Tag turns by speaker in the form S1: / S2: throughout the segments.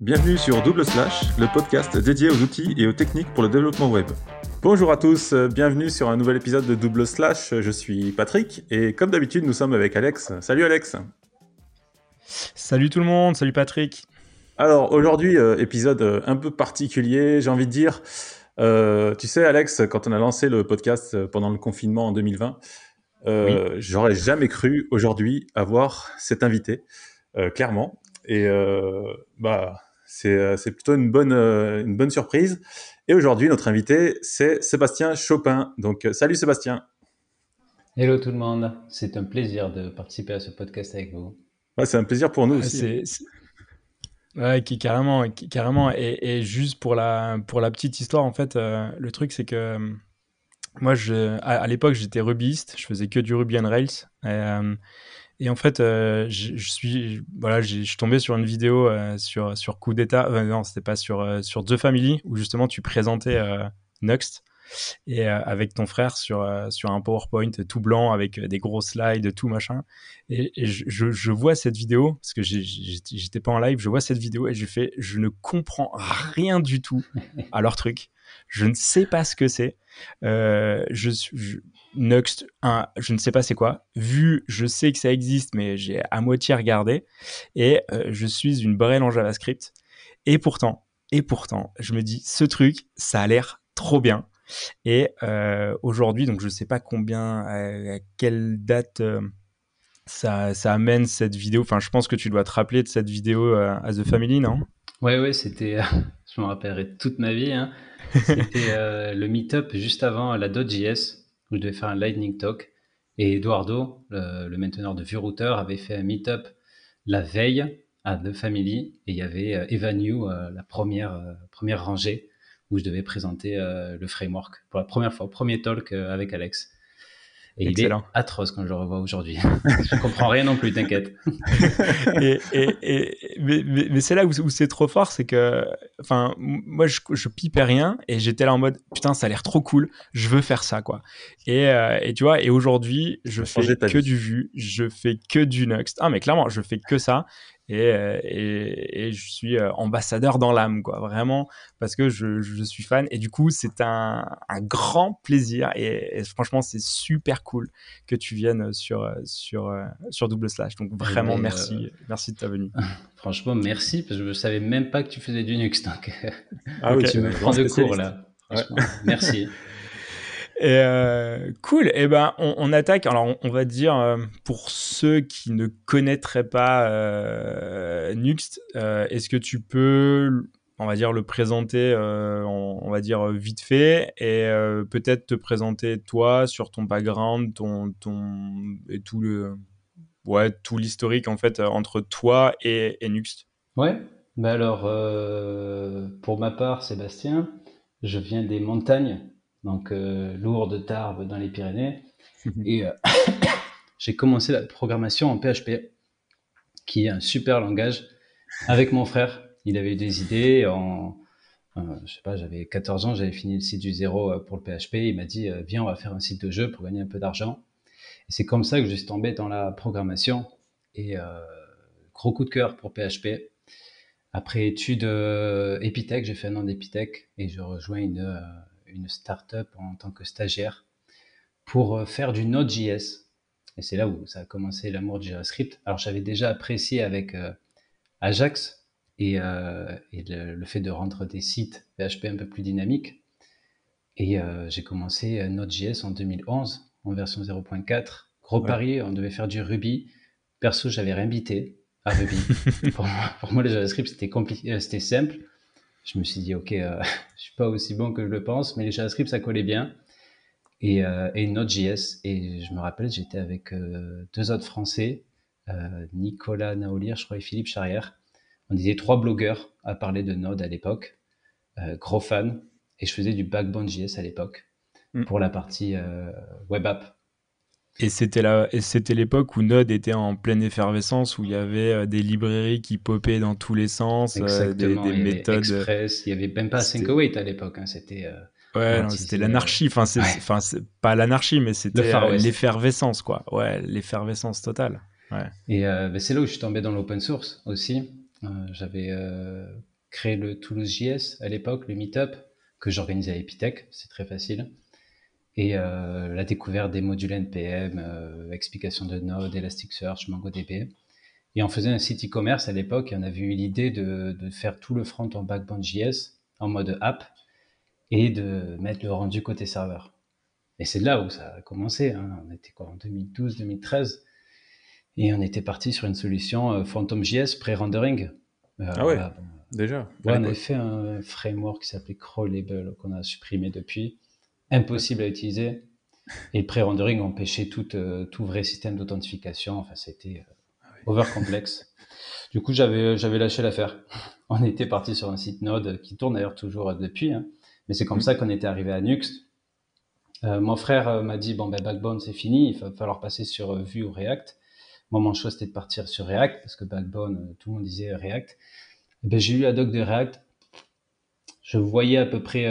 S1: Bienvenue sur Double Slash, le podcast dédié aux outils et aux techniques pour le développement web. Bonjour à tous, bienvenue sur un nouvel épisode de Double Slash. Je suis Patrick et comme d'habitude, nous sommes avec Alex. Salut Alex.
S2: Salut tout le monde, salut Patrick.
S1: Alors aujourd'hui, euh, épisode euh, un peu particulier, j'ai envie de dire. Euh, tu sais, Alex, quand on a lancé le podcast pendant le confinement en 2020, j'aurais jamais cru aujourd'hui avoir cet invité, clairement. Et bah, c'est plutôt une bonne, une bonne surprise. Et aujourd'hui, notre invité, c'est Sébastien Chopin. Donc, salut Sébastien.
S3: Hello tout le monde, c'est un plaisir de participer à ce podcast avec vous.
S1: c'est un plaisir pour nous aussi.
S2: Ouais, qui, carrément, carrément. Et, juste pour la, pour la petite histoire, en fait, euh, le truc, c'est que euh, moi, je, à, l'époque, j'étais rubyiste, je faisais que du Ruby on Rails. Et, euh, en fait, je, je, suis, voilà, je suis tombé sur une vidéo sur, sur coup d'état. non, c'était pas sur, sur The Family, où justement tu présentais Next et euh, avec ton frère sur, euh, sur un PowerPoint tout blanc avec euh, des gros slides, tout machin. Et, je, vois cette vidéo, parce que j'étais pas en live, je vois cette vidéo et je fais, je ne comprends rien du tout à leur truc. Je ne sais pas ce que c'est. Euh, je, je, Next, un, je ne sais pas c'est quoi. Vu, je sais que ça existe, mais j'ai à moitié regardé. Et je suis une brêle en JavaScript. Et pourtant, et pourtant, je me dis, ce truc, ça a l'air trop bien. Et euh, aujourd'hui, donc je ne sais pas combien, à, quelle date euh, ça, ça, amène cette vidéo. Enfin, je pense que tu dois te rappeler de cette vidéo euh, à The Family, non?
S3: Ouais, ouais, c'était. je me rappellerai toute ma vie. Hein. C'était le meet-up juste avant la .js où je devais faire un lightning talk. Et Eduardo, le, mainteneur de VueRouter, avait fait un meet-up la veille à The Family et il y avait Eva New, la première, première rangée où je devais présenter euh, le framework pour la première fois, premier talk euh, avec Alex. Et il est atroce quand je le revois aujourd'hui. je comprends rien non plus, t'inquiète.
S2: et, et, mais, mais, c'est là où, c'est trop fort, c'est que, enfin, moi, je, je pipais rien et j'étais là en mode, putain, ça a l'air trop cool, je veux faire ça, quoi. Et, euh, et tu vois, et aujourd'hui, je fais que du Vue, je fais que du Next. Ah, mais clairement, je fais que ça. Euh, et, et, je suis euh, ambassadeur dans l'âme, quoi, vraiment, parce que je, je, suis fan. Et du coup, c'est un, un, grand plaisir et, franchement, c'est super cool que tu viennes sur, sur, sur Double Slash. Donc vraiment, merci, merci de ta venue.
S3: Franchement, merci, parce que je ne savais même pas que tu faisais du Nux. Donc, ah, oui, tu me prends de cours là. Merci.
S2: Euh, cool. Et eh ben, on, attaque. Alors, on, va dire euh, pour ceux qui ne connaîtraient pas euh, Nuxt, euh, est-ce que tu peux, on va dire, le présenter, on, va dire vite fait, et peut-être te présenter toi sur ton background, ton, et tout le, ouais, tout l'historique en fait entre toi et, et Nuxt?
S3: Ouais. Bah alors, pour ma part, Sébastien, je viens des montagnes donc euh, lourde Tarbes dans les Pyrénées. Mhm. Et euh, j'ai commencé la programmation en PHP, qui est un super langage, avec mon frère. Il avait eu des idées. En, euh, je sais pas, j'avais 14 ans, j'avais fini le site du zéro pour le PHP. Il m'a dit, viens, on va faire un site de jeu pour gagner un peu d'argent. Et c'est comme ça que je suis tombé dans la programmation. Et gros coup de cœur pour PHP. Après études Epitech, j'ai fait un an d'Epitech et je rejoins une, une start-up en tant que stagiaire pour euh, faire du Node.js. Et c'est là où ça a commencé l'amour du JavaScript. Alors j'avais déjà apprécié avec euh, Ajax et, euh, le, fait de rendre des sites PHP un peu plus dynamiques. Et j'ai commencé Node.js en 2011 en version 0.4. Gros pari, on devait faire du Ruby. Perso, j'avais réinvité à Ruby. pour, moi, pour, moi, le JavaScript, c'était compliqué, c'était simple je me suis dit, OK, euh, je suis pas aussi bon que je le pense, mais les JavaScript, ça collait bien. Et, euh, et Node.js. Et je me rappelle, j'étais avec euh, deux autres Français, euh, Nicolas Naolier, je crois, et Philippe Charrière. On était trois blogueurs à parler de Node à l'époque, gros fan. Et je faisais du Backbone.js à l'époque mm. pour la partie web app.
S2: Et c'était là, et c'était l'époque où Node était en pleine effervescence, où il y avait euh, des librairies qui popaient dans tous les sens,
S3: euh, des, des méthodes. Express, il y avait même pas 508 à l'époque, hein, c'était. Euh,
S2: ouais, c'était l'anarchie. Enfin, c'est, enfin, pas l'anarchie, mais c'était l'effervescence, quoi. Ouais, l'effervescence totale. Ouais.
S3: Et ben, c'est là où je suis tombé dans l'open source aussi. j'avais créé le Toulouse JS à l'époque, le Meetup, que j'organisais à Epitech, c'est très facile. Et la découverte des modules NPM, explication de Node, Elasticsearch, MongoDB. Et on faisait un site e-commerce à l'époque et on avait eu l'idée de, de, faire tout le front en backbone JS en mode app et de mettre le rendu côté serveur. Et c'est là où ça a commencé. Hein. On était quoi en 2012, 2013 et on était parti sur une solution euh, PhantomJS pré-rendering.
S1: Euh, ah ouais, déjà.
S3: on avait fait un framework qui s'appelait Crawlable qu'on a supprimé depuis. Impossible à utiliser. Et pré-rendering empêchait tout, euh, tout vrai système d'authentification. Enfin, c'était over complexe. Du coup, j'avais j'avais lâché l'affaire. On était parti sur un site Node qui tourne d'ailleurs toujours depuis, hein. mais c'est comme mm. ça qu'on était arrivé à Nuxt. Euh, mon frère euh, m'a dit bon ben Backbone c'est fini, il va falloir passer sur euh, Vue ou React. Moi mon choix c'était de partir sur React parce que Backbone tout le monde disait React. Ben, j'ai eu la doc de React. Je voyais à peu près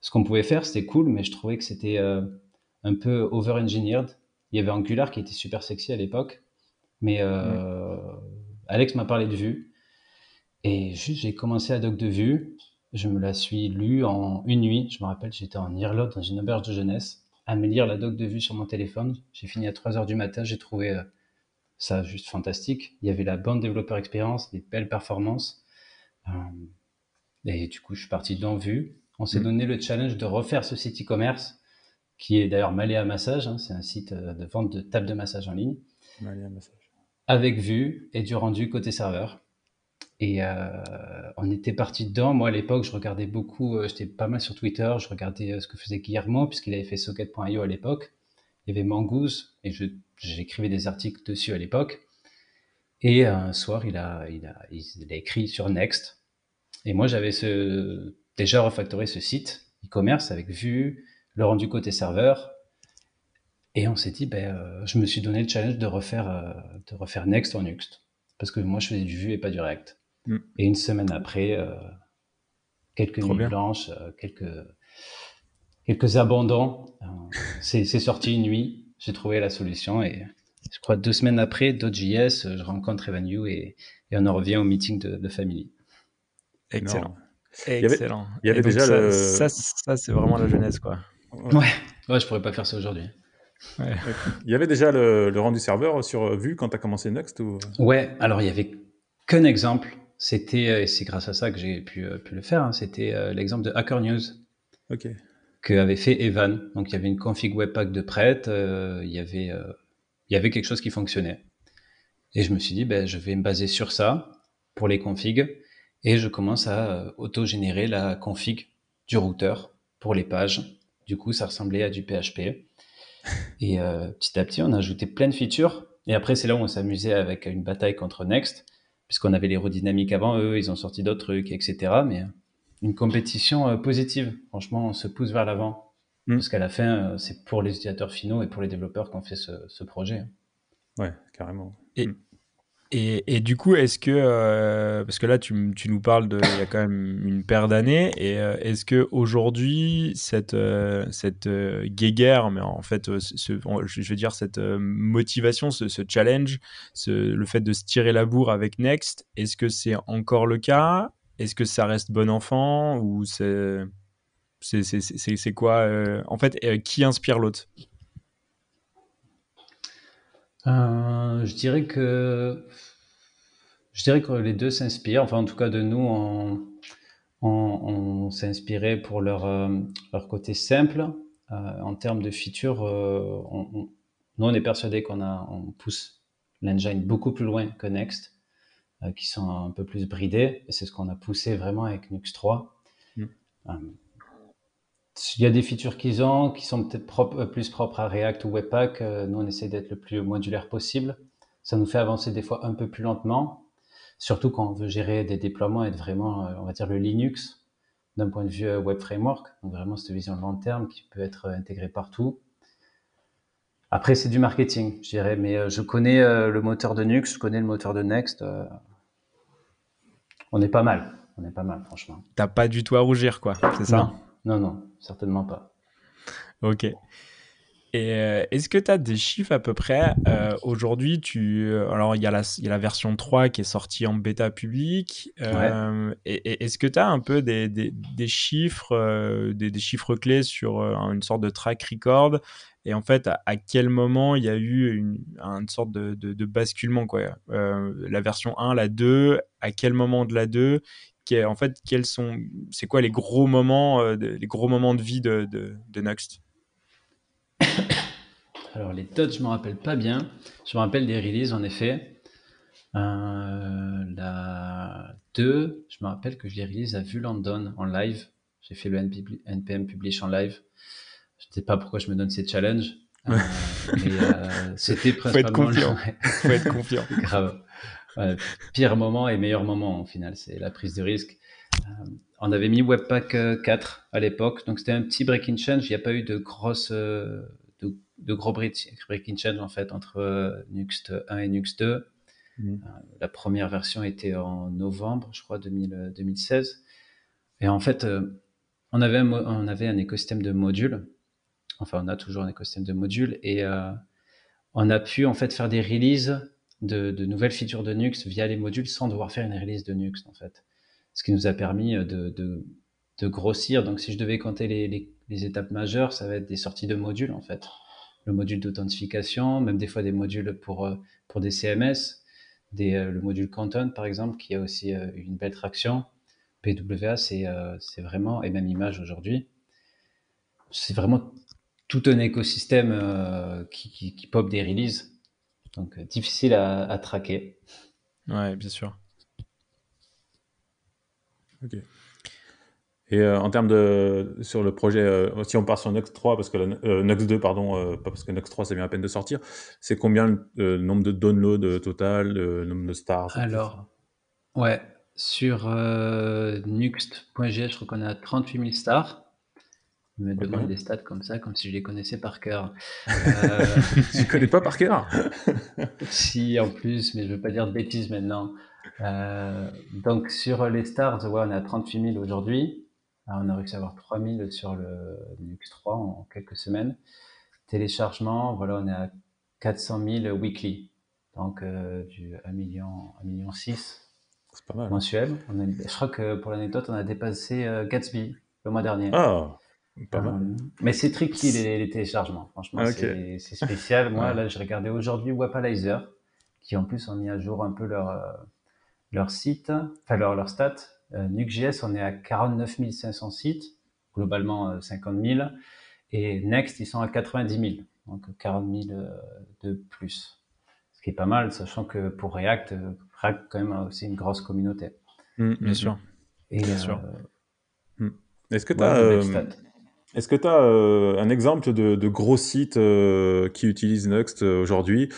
S3: ce qu'on pouvait faire, c'était cool, mais je trouvais que c'était un peu over-engineered. Il y avait Angular qui était super sexy à l'époque, mais euh, Alex m'a parlé de Vue. Et juste, j'ai commencé à doc de Vue. Je me la suis lue en une nuit. Je me rappelle, j'étais en Irlande dans une auberge de jeunesse à me lire la doc de Vue sur mon téléphone. J'ai fini à 3 heures du matin. J'ai trouvé euh, ça juste fantastique. Il y avait la bande développeur expérience, des belles performances. Euh, et du coup, je suis parti dans Vue. On s'est mm. donné le challenge de refaire ce site e-commerce qui est d'ailleurs Malé à Massage. Hein. C'est un site de vente de tables de massage en ligne. Malé à Massage avec vue et du rendu côté serveur. Et euh, on était parti dedans. Moi, à l'époque, je regardais beaucoup, euh, j'étais pas mal sur Twitter, je regardais euh, ce que faisait Guillermo, puisqu'il avait fait Socket.io à l'époque. Il y avait Mongoose, et j'écrivais des articles dessus à l'époque. Et un soir, il a, il, a, il a écrit sur Next. Et moi, j'avais ce, déjà refactoré ce site e-commerce avec vue, le rendu côté serveur, et on s'est dit, ben, euh, je me suis donné le challenge de refaire, euh, de refaire Next en Nuxt. Parce que moi, je faisais du Vue et pas du React. Mm. Et une semaine après, euh, quelques nuits blanches, quelques, quelques abandons, c'est sorti une nuit. J'ai trouvé la solution et je crois deux semaines après, .js, je rencontre Evan et, et on en revient au meeting de, de famille.
S2: Excellent. Excellent. Il y avait, déjà ça, le... ça, ça c'est vraiment la jeunesse, quoi.
S3: Ouais. ouais, je pourrais pas faire ça aujourd'hui.
S1: Il y avait déjà le, rendu serveur sur Vue quand tu as commencé Next ou...
S3: Ouais, alors il y avait qu'un exemple. C'était, euh, et c'est grâce à ça que j'ai pu, euh, pu, le faire, hein, c'était euh, l'exemple de Hacker News.
S1: Ok.
S3: Que avait fait Evan. Donc il y avait une config Webpack de prête, il, y avait, il y avait quelque chose qui fonctionnait. Et je me suis dit, ben, je vais me baser sur ça pour les configs. Et je commence à auto-générer la config du routeur pour les pages. Du coup, ça ressemblait à du PHP. Et euh, petit à petit, on a ajouté plein de features. Et après, c'est là où on s'amusait avec une bataille contre Next, puisqu'on avait l'aérodynamique avant eux, ils ont sorti d'autres trucs, etc. Mais une compétition euh, positive. Franchement, on se pousse vers l'avant. Mm. Parce qu'à la fin, euh, c'est pour les utilisateurs finaux et pour les développeurs qu'on fait ce, projet.
S1: Ouais, carrément.
S2: Et, mm. Et, du coup, est-ce que, euh, parce que là, tu, nous parles de, il y a quand même une paire d'années, et euh, est-ce que aujourd'hui cette, euh, cette guéguerre, mais en fait, je veux dire, cette motivation, ce, challenge, le fait de se tirer la bourre avec Next, est-ce que c'est encore le cas? Est-ce que ça reste bon enfant? Ou c'est, c'est, quoi En fait, qui inspire l'autre?
S3: Euh, je dirais que je dirais que les deux s'inspirent. Enfin, en tout cas, de nous, on, on, s'est inspiré pour leur, euh, leur côté simple. Euh, en termes de features, on, nous, on est persuadé qu'on a, on pousse l'engine beaucoup plus loin que Next, qui sont un peu plus bridés. Et c'est ce qu'on a poussé vraiment avec Nux 3. Il y a des features qu'ils ont qui sont peut-être euh, plus propres à React ou Webpack. Euh, nous, on essaie d'être le plus modulaire possible. Ça nous fait avancer des fois un peu plus lentement, surtout quand on veut gérer des déploiements et être vraiment, euh, on va dire, le Linux d'un point de vue Web Framework. Donc vraiment cette vision long terme qui peut être intégrée partout. Après, c'est du marketing, je dirais, mais je connais le moteur de Nux, je connais le moteur de Next. On est pas mal, on est pas mal, franchement.
S2: T'as pas du tout à rougir, quoi, c'est ça?
S3: Non, non, certainement pas.
S2: Ok. Et euh, est-ce que tu as des chiffres à peu près euh, Aujourd'hui, tu alors il y, a la, y a la version 3 qui est sortie en bêta public. Euh, et, est-ce que tu as un peu des, des, des chiffres, des, des, chiffres clés sur une sorte de track record? Et en fait, à, quel moment il y a eu une, une sorte de, de, de basculement quoi? La version 1, la 2, à quel moment de la 2 en fait, quels sont, c'est quoi les gros moments, les gros moments de vie de, de, de Next?
S3: Alors les dates, je me rappelle pas bien. Je me rappelle des releases en effet. Euh, la 2, je me rappelle que je l'ai release à Vue London en live. J'ai fait le NPM Publish en live. Je ne sais pas pourquoi je me donne ces challenges. Euh, euh, c'était
S2: principalement. Faut être confiant. Faut être confiant.
S3: Grave. Pire moment et meilleur moment au final, c'est la prise de risque. on avait mis Webpack 4 à l'époque, donc c'était un petit breaking change. Il n'y a pas eu de grosse de gros breaking change en fait entre euh, Nuxt 1 et Nuxt 2. Mmh. Euh, la première version était en novembre, je crois, 2016. Euh, et en fait, on avait, un, on avait un écosystème de modules. Enfin, on a toujours un écosystème de modules et on a pu en fait faire des releases de, de, nouvelles features de Nuxt via les modules sans devoir faire une release de Nuxt en fait. Ce qui nous a permis de, de, de grossir. Donc, si je devais compter les, les, les, étapes majeures, ça va être des sorties de modules en fait le module d'authentification, même des fois des modules pour, euh, pour des CMS, des, euh, le module Content par exemple, qui a aussi euh, une belle traction. PWA, c'est vraiment, et même Image aujourd'hui, c'est vraiment tout un écosystème qui, qui, pop des releases. Donc difficile à, à traquer.
S2: Ouais, bien sûr.
S1: Ok. Et euh, en termes de sur le projet, euh, si on part sur Nux 3 parce que euh, Nux 2 pardon, pas parce que Nux 3 ça vient à peine de sortir, c'est combien le nombre de downloads total, le nombre de stars
S3: Alors, ouais, sur Nuxt.js, je crois qu'on a 38 000 stars. Je me demande des stats comme ça, comme si je les connaissais par cœur.
S1: Euh... tu connais pas par cœur?
S3: Si, en plus, mais je veux pas dire de bêtises maintenant. donc sur les stars, ouais, on a 38 000 aujourd'hui. Ah, on a réussi à avoir 3000 sur le Linux 3 en quelques semaines. Téléchargement, voilà, on est à 400 000 weekly. Donc, euh, du 1 million, 1 million 6
S1: pas mal.
S3: Mensuel. On a, je crois que pour l'anecdote, on a dépassé euh, Gatsby le mois dernier.
S1: Ah, pas mal.
S3: Euh, mais c'est tricky les, les, téléchargements. Franchement, c'est spécial. Moi, là, je regardais aujourd'hui Wapalizer, qui en plus ont mis à jour un peu leur, leur site, enfin leur, leur stats. Euh, Nuke.js, on est à 49 500 sites, globalement 50 euh, 000. Et Next, ils sont à 90 000, donc 40 000 euh, de plus. Ce qui est pas mal, sachant que pour React, React quand même a aussi une grosse communauté.
S2: Mmh, bien sûr.
S3: Et, bien sûr.
S1: Mmh. Est-ce que tu as, est-ce que tu as un exemple de, de gros sites qui utilisent Next aujourd'hui?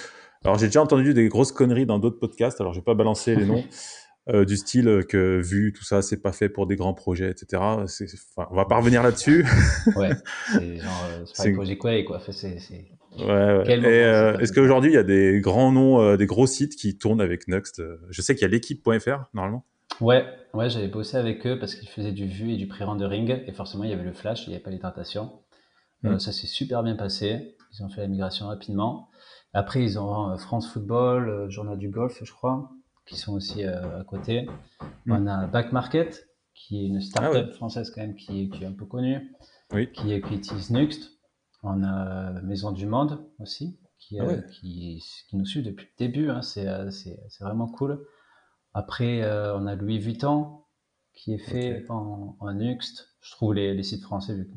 S1: Alors j'ai déjà entendu des grosses conneries dans d'autres podcasts, alors je vais pas balancer les noms. Euh, du style que vu tout ça, c'est pas fait pour des grands projets, etc. Enfin, on va pas revenir là-dessus.
S3: ouais, c'est genre, euh, c'est pas un projet quoi, quoi. c'est,
S1: Ouais, ouais. Et euh, est-ce qu'aujourd'hui, il y a des grands noms, des gros sites qui tournent avec Next? Je sais qu'il y a l'équipe.fr, normalement.
S3: Ouais, ouais, j'avais bossé avec eux parce qu'ils faisaient du vu et du pré-rendering, et forcément, il y avait le flash, il n'y avait pas l'hydratation. Mm. ça s'est super bien passé. Ils ont fait la migration rapidement. Après, ils ont France Football, Journal du Golf, je crois qui sont aussi euh, à côté. Mm. On a Back Market, qui est une start-up ah française quand même qui est, qui est un peu connue,
S1: oui.
S3: qui, qui utilise Nuxt. On a Maison du Monde aussi, qui, ah euh, qui, qui, nous suit depuis le début. Hein. Euh, c'est vraiment cool. Après, on a Louis Vuitton, qui est fait en, en Nuxt. Je trouve les, les sites français, vu que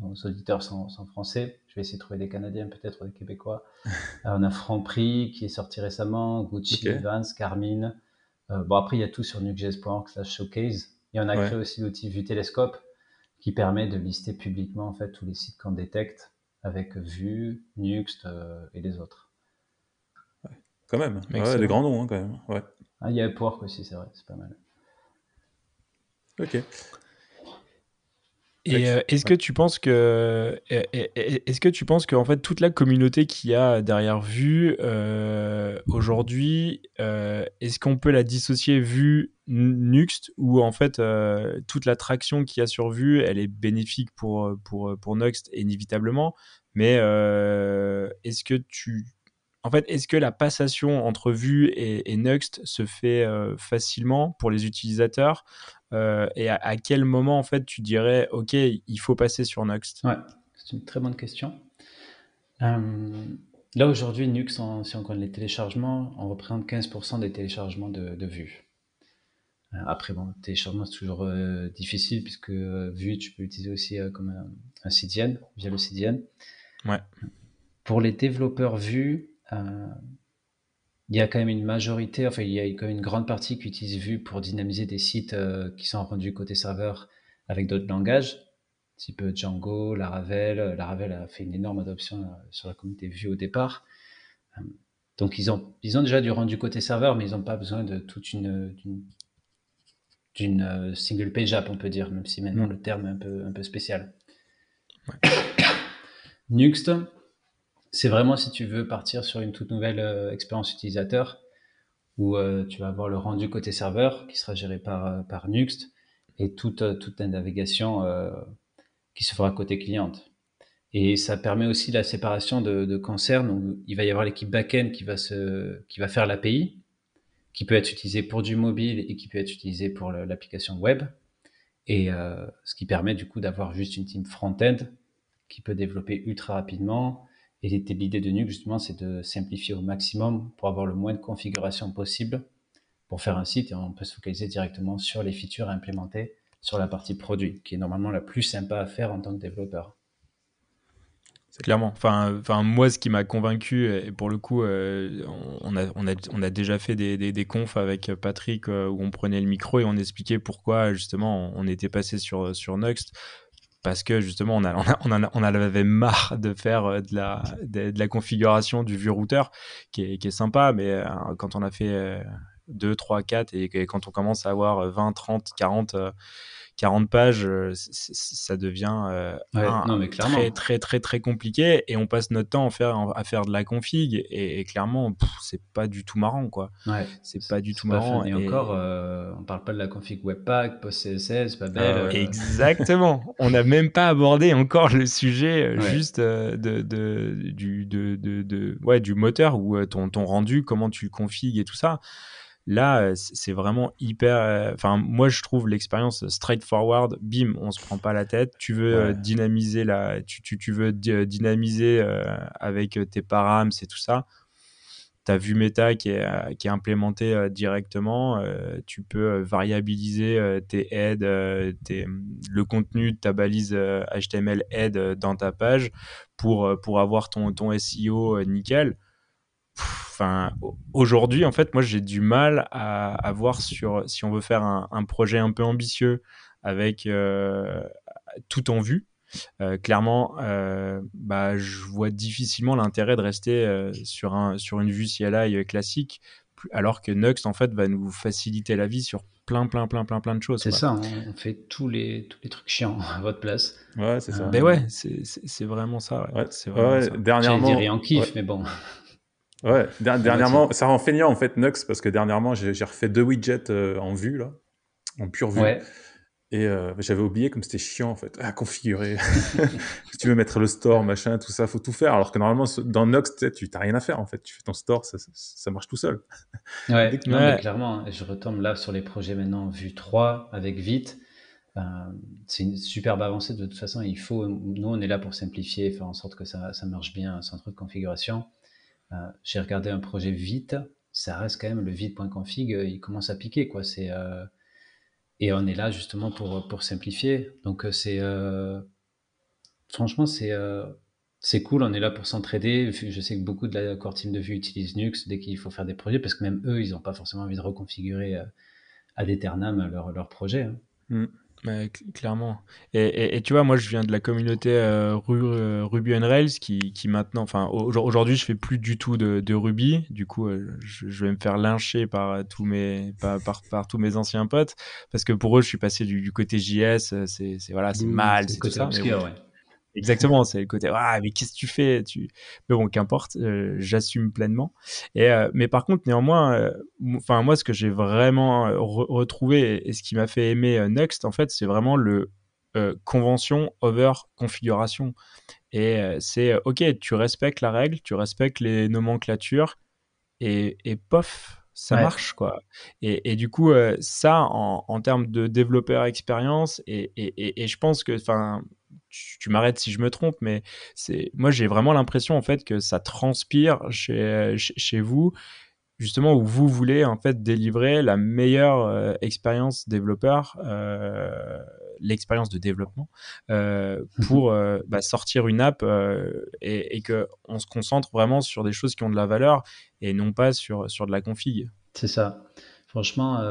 S3: nos auditeurs sont, français. Je vais essayer de trouver des Canadiens, peut-être des Québécois. Euh, on a Franprix qui est sorti récemment, Gucci, Vans, Carmine. Euh, bon, après, il y a tout sur nuke.js.org slash showcase. Et on a créé aussi l'outil Vue Télescope qui permet de lister publiquement en fait tous les sites qu'on détecte avec Vue, Nuxt euh, et les autres.
S1: Quand même, ouais, des grands noms hein, quand même. Ouais.
S3: Ah, il y a Upwork aussi, c'est vrai, c'est pas mal.
S1: Ok.
S2: Et euh, est-ce que tu penses que est-ce que tu penses que en fait toute la communauté qu'il y a derrière Vue euh, aujourd'hui, euh, est-ce qu'on peut la dissocier Vue Nuxt ou en fait toute la traction qu'il y a sur Vue, elle est bénéfique pour pour pour Nuxt inévitablement, mais est-ce que tu en fait, est-ce que la passation entre Vue et, et Nuxt se fait facilement pour les utilisateurs euh, et à, quel moment, en fait, tu dirais, OK, il faut passer sur Nuxt
S3: Ouais, c'est une très bonne question. Euh, là, aujourd'hui, Nuxt, si on connaît les téléchargements, on représente 15% des téléchargements de, de Vue. Euh, après, bon, le téléchargement, c'est toujours difficile puisque Vue, tu peux l'utiliser aussi comme un, CDN, via le CDN.
S2: Ouais.
S3: Pour les développeurs Vue, il y a quand même une majorité, enfin il y a quand même une grande partie qui utilise Vue pour dynamiser des sites euh, qui sont rendus côté serveur avec d'autres langages, type Django, Laravel. Laravel a fait une énorme adoption euh, sur la communauté Vue au départ. Euh, donc ils ont, ils ont déjà du rendu côté serveur, mais ils n'ont pas besoin de toute une d'une single page app, on peut dire, même si maintenant mm. le terme est un peu, un peu spécial. Nuxt, c'est vraiment si tu veux partir sur une toute nouvelle euh, expérience utilisateur où euh, tu vas avoir le rendu côté serveur qui sera géré par, euh, par Nuxt et toute, toute la navigation qui se fera côté cliente. Et ça permet aussi la séparation de, de concerns où il va y avoir l'équipe backend qui va, se, qui va faire l'API, qui peut être utilisée pour du mobile et qui peut être utilisée pour l'application web. Et ce qui permet du coup d'avoir juste une team front-end qui peut développer ultra rapidement, et l'idée de Nuke, justement, c'est de simplifier au maximum pour avoir le moins de configuration possible pour faire un site et on peut se focaliser directement sur les features à implémenter sur la partie produit, qui est normalement la plus sympa à faire en tant que développeur.
S2: C'est clairement. Enfin, moi, ce qui m'a convaincu, et pour le coup, euh, on, a, déjà fait des, confs avec Patrick euh, où on prenait le micro et on expliquait pourquoi, justement, on était passé sur, sur Nuxt parce que justement on, avait marre de faire euh, de la, configuration du vieux routeur qui est, qui sympa, mais euh, quand on a fait 2, 3, 4 et, et, quand on commence à avoir 20, 30, 40 40 pages, euh, ça devient euh, très, très, très, très compliqué et on passe notre temps à faire, à faire de la config et, clairement, c'est pas du tout marrant, quoi. c'est pas du tout marrant.
S3: et, encore, euh, on parle pas de la config Webpack, PostCSS, pas belle.
S2: Exactement. on n'a même pas abordé encore le sujet juste de, de, du, de, de, ouais, du moteur ou ton, ton rendu, comment tu configues et tout ça. Là, euh, c'est vraiment hyper. Euh, enfin, moi, je trouve l'expérience straightforward. Bim, on se prend pas la tête. Tu veux euh, dynamiser la, tu, tu, tu veux dynamiser avec tes params et tout ça. Tu as vu Meta qui est, qui est implémenté directement. tu peux variabiliser tes tes, le contenu de ta balise HTML head dans ta page pour, pour avoir ton, ton SEO nickel enfin, aujourd'hui, en fait, moi, j'ai du mal à, voir sur si on veut faire un, projet un peu ambitieux avec euh, tout en vue. Euh, clairement, euh, bah, je vois difficilement l'intérêt de rester sur, un, sur une vue CLI classique, alors que Nuxt, en fait, va nous faciliter la vie sur plein, plein, plein, plein, plein de choses.
S3: C'est ça, hein. on fait tous les, tous les trucs chiants à votre place.
S1: Ouais, c'est ça.
S2: Mais ouais, c'est vraiment ça. Ouais. c'est
S1: vraiment ça. Dernièrement.
S3: en kiff, mais bon.
S1: Ouais, dernièrement, ça rend feignant en fait Nux parce que dernièrement j'ai refait deux widgets euh, en vue là, en pure vue. Et euh, j'avais oublié comme c'était chiant en fait à configurer. si tu veux mettre le store, machin, tout ça, faut tout faire. Alors que normalement dans Nox, tu n'as rien à faire en fait. Tu fais ton store, ça, ça, marche tout seul.
S3: Ouais, clairement. Hein. Je retombe là sur les projets maintenant vue 3 avec Vite. Euh, c'est une superbe avancée de toute façon. Il faut, nous on est là pour simplifier, faire en sorte que ça, ça marche bien sans trop de configuration. Euh, j'ai regardé un projet vite, ça reste quand même le vite.config, euh, il commence à piquer quoi. C'est euh, et on est là justement pour pour simplifier. Donc c'est franchement c'est c'est cool, on est là pour s'entraider. Je sais que beaucoup de la core team de vue utilisent Nux dès qu'il faut faire des projets parce que même eux, ils n'ont pas forcément envie de reconfigurer à ad leur, leur projet. Hein.
S1: Mm.
S2: Clairement. Et, tu vois, moi, je viens de la communauté euh, euh, Ruby on Rails qui, qui maintenant, enfin, aujourd'hui, je fais plus du tout de, de Ruby. Du coup, euh, je, vais me faire lyncher par tous mes, par, par, tous mes anciens potes parce que pour eux, je suis passé du, côté JS. C'est, voilà, c'est mmh, mal, c'est tout ça. ouais. Exactement, c'est le côté ah mais qu'est-ce que tu fais? Tu mais bon qu'importe, euh, j'assume pleinement. Et euh, mais par contre néanmoins, euh, enfin moi ce que j'ai vraiment retrouvé et, ce qui m'a fait aimer Next en fait c'est vraiment le convention over configuration. Et c'est ok tu respectes la règle, tu respectes les nomenclatures et, et pof ça marche quoi. Et, et, du coup, ça en, en, termes de développeur expérience, et, et, et, je pense que, enfin, tu, m'arrêtes si je me trompe, mais c'est moi j'ai vraiment l'impression en fait que ça transpire chez, chez, vous justement où vous voulez en fait délivrer la meilleure euh, expérience développeur, euh, l'expérience de développement euh, mmh pour bah, sortir une app et, et que on se concentre vraiment sur des choses qui ont de la valeur et non pas sur sur de la config.
S3: C'est ça. Franchement,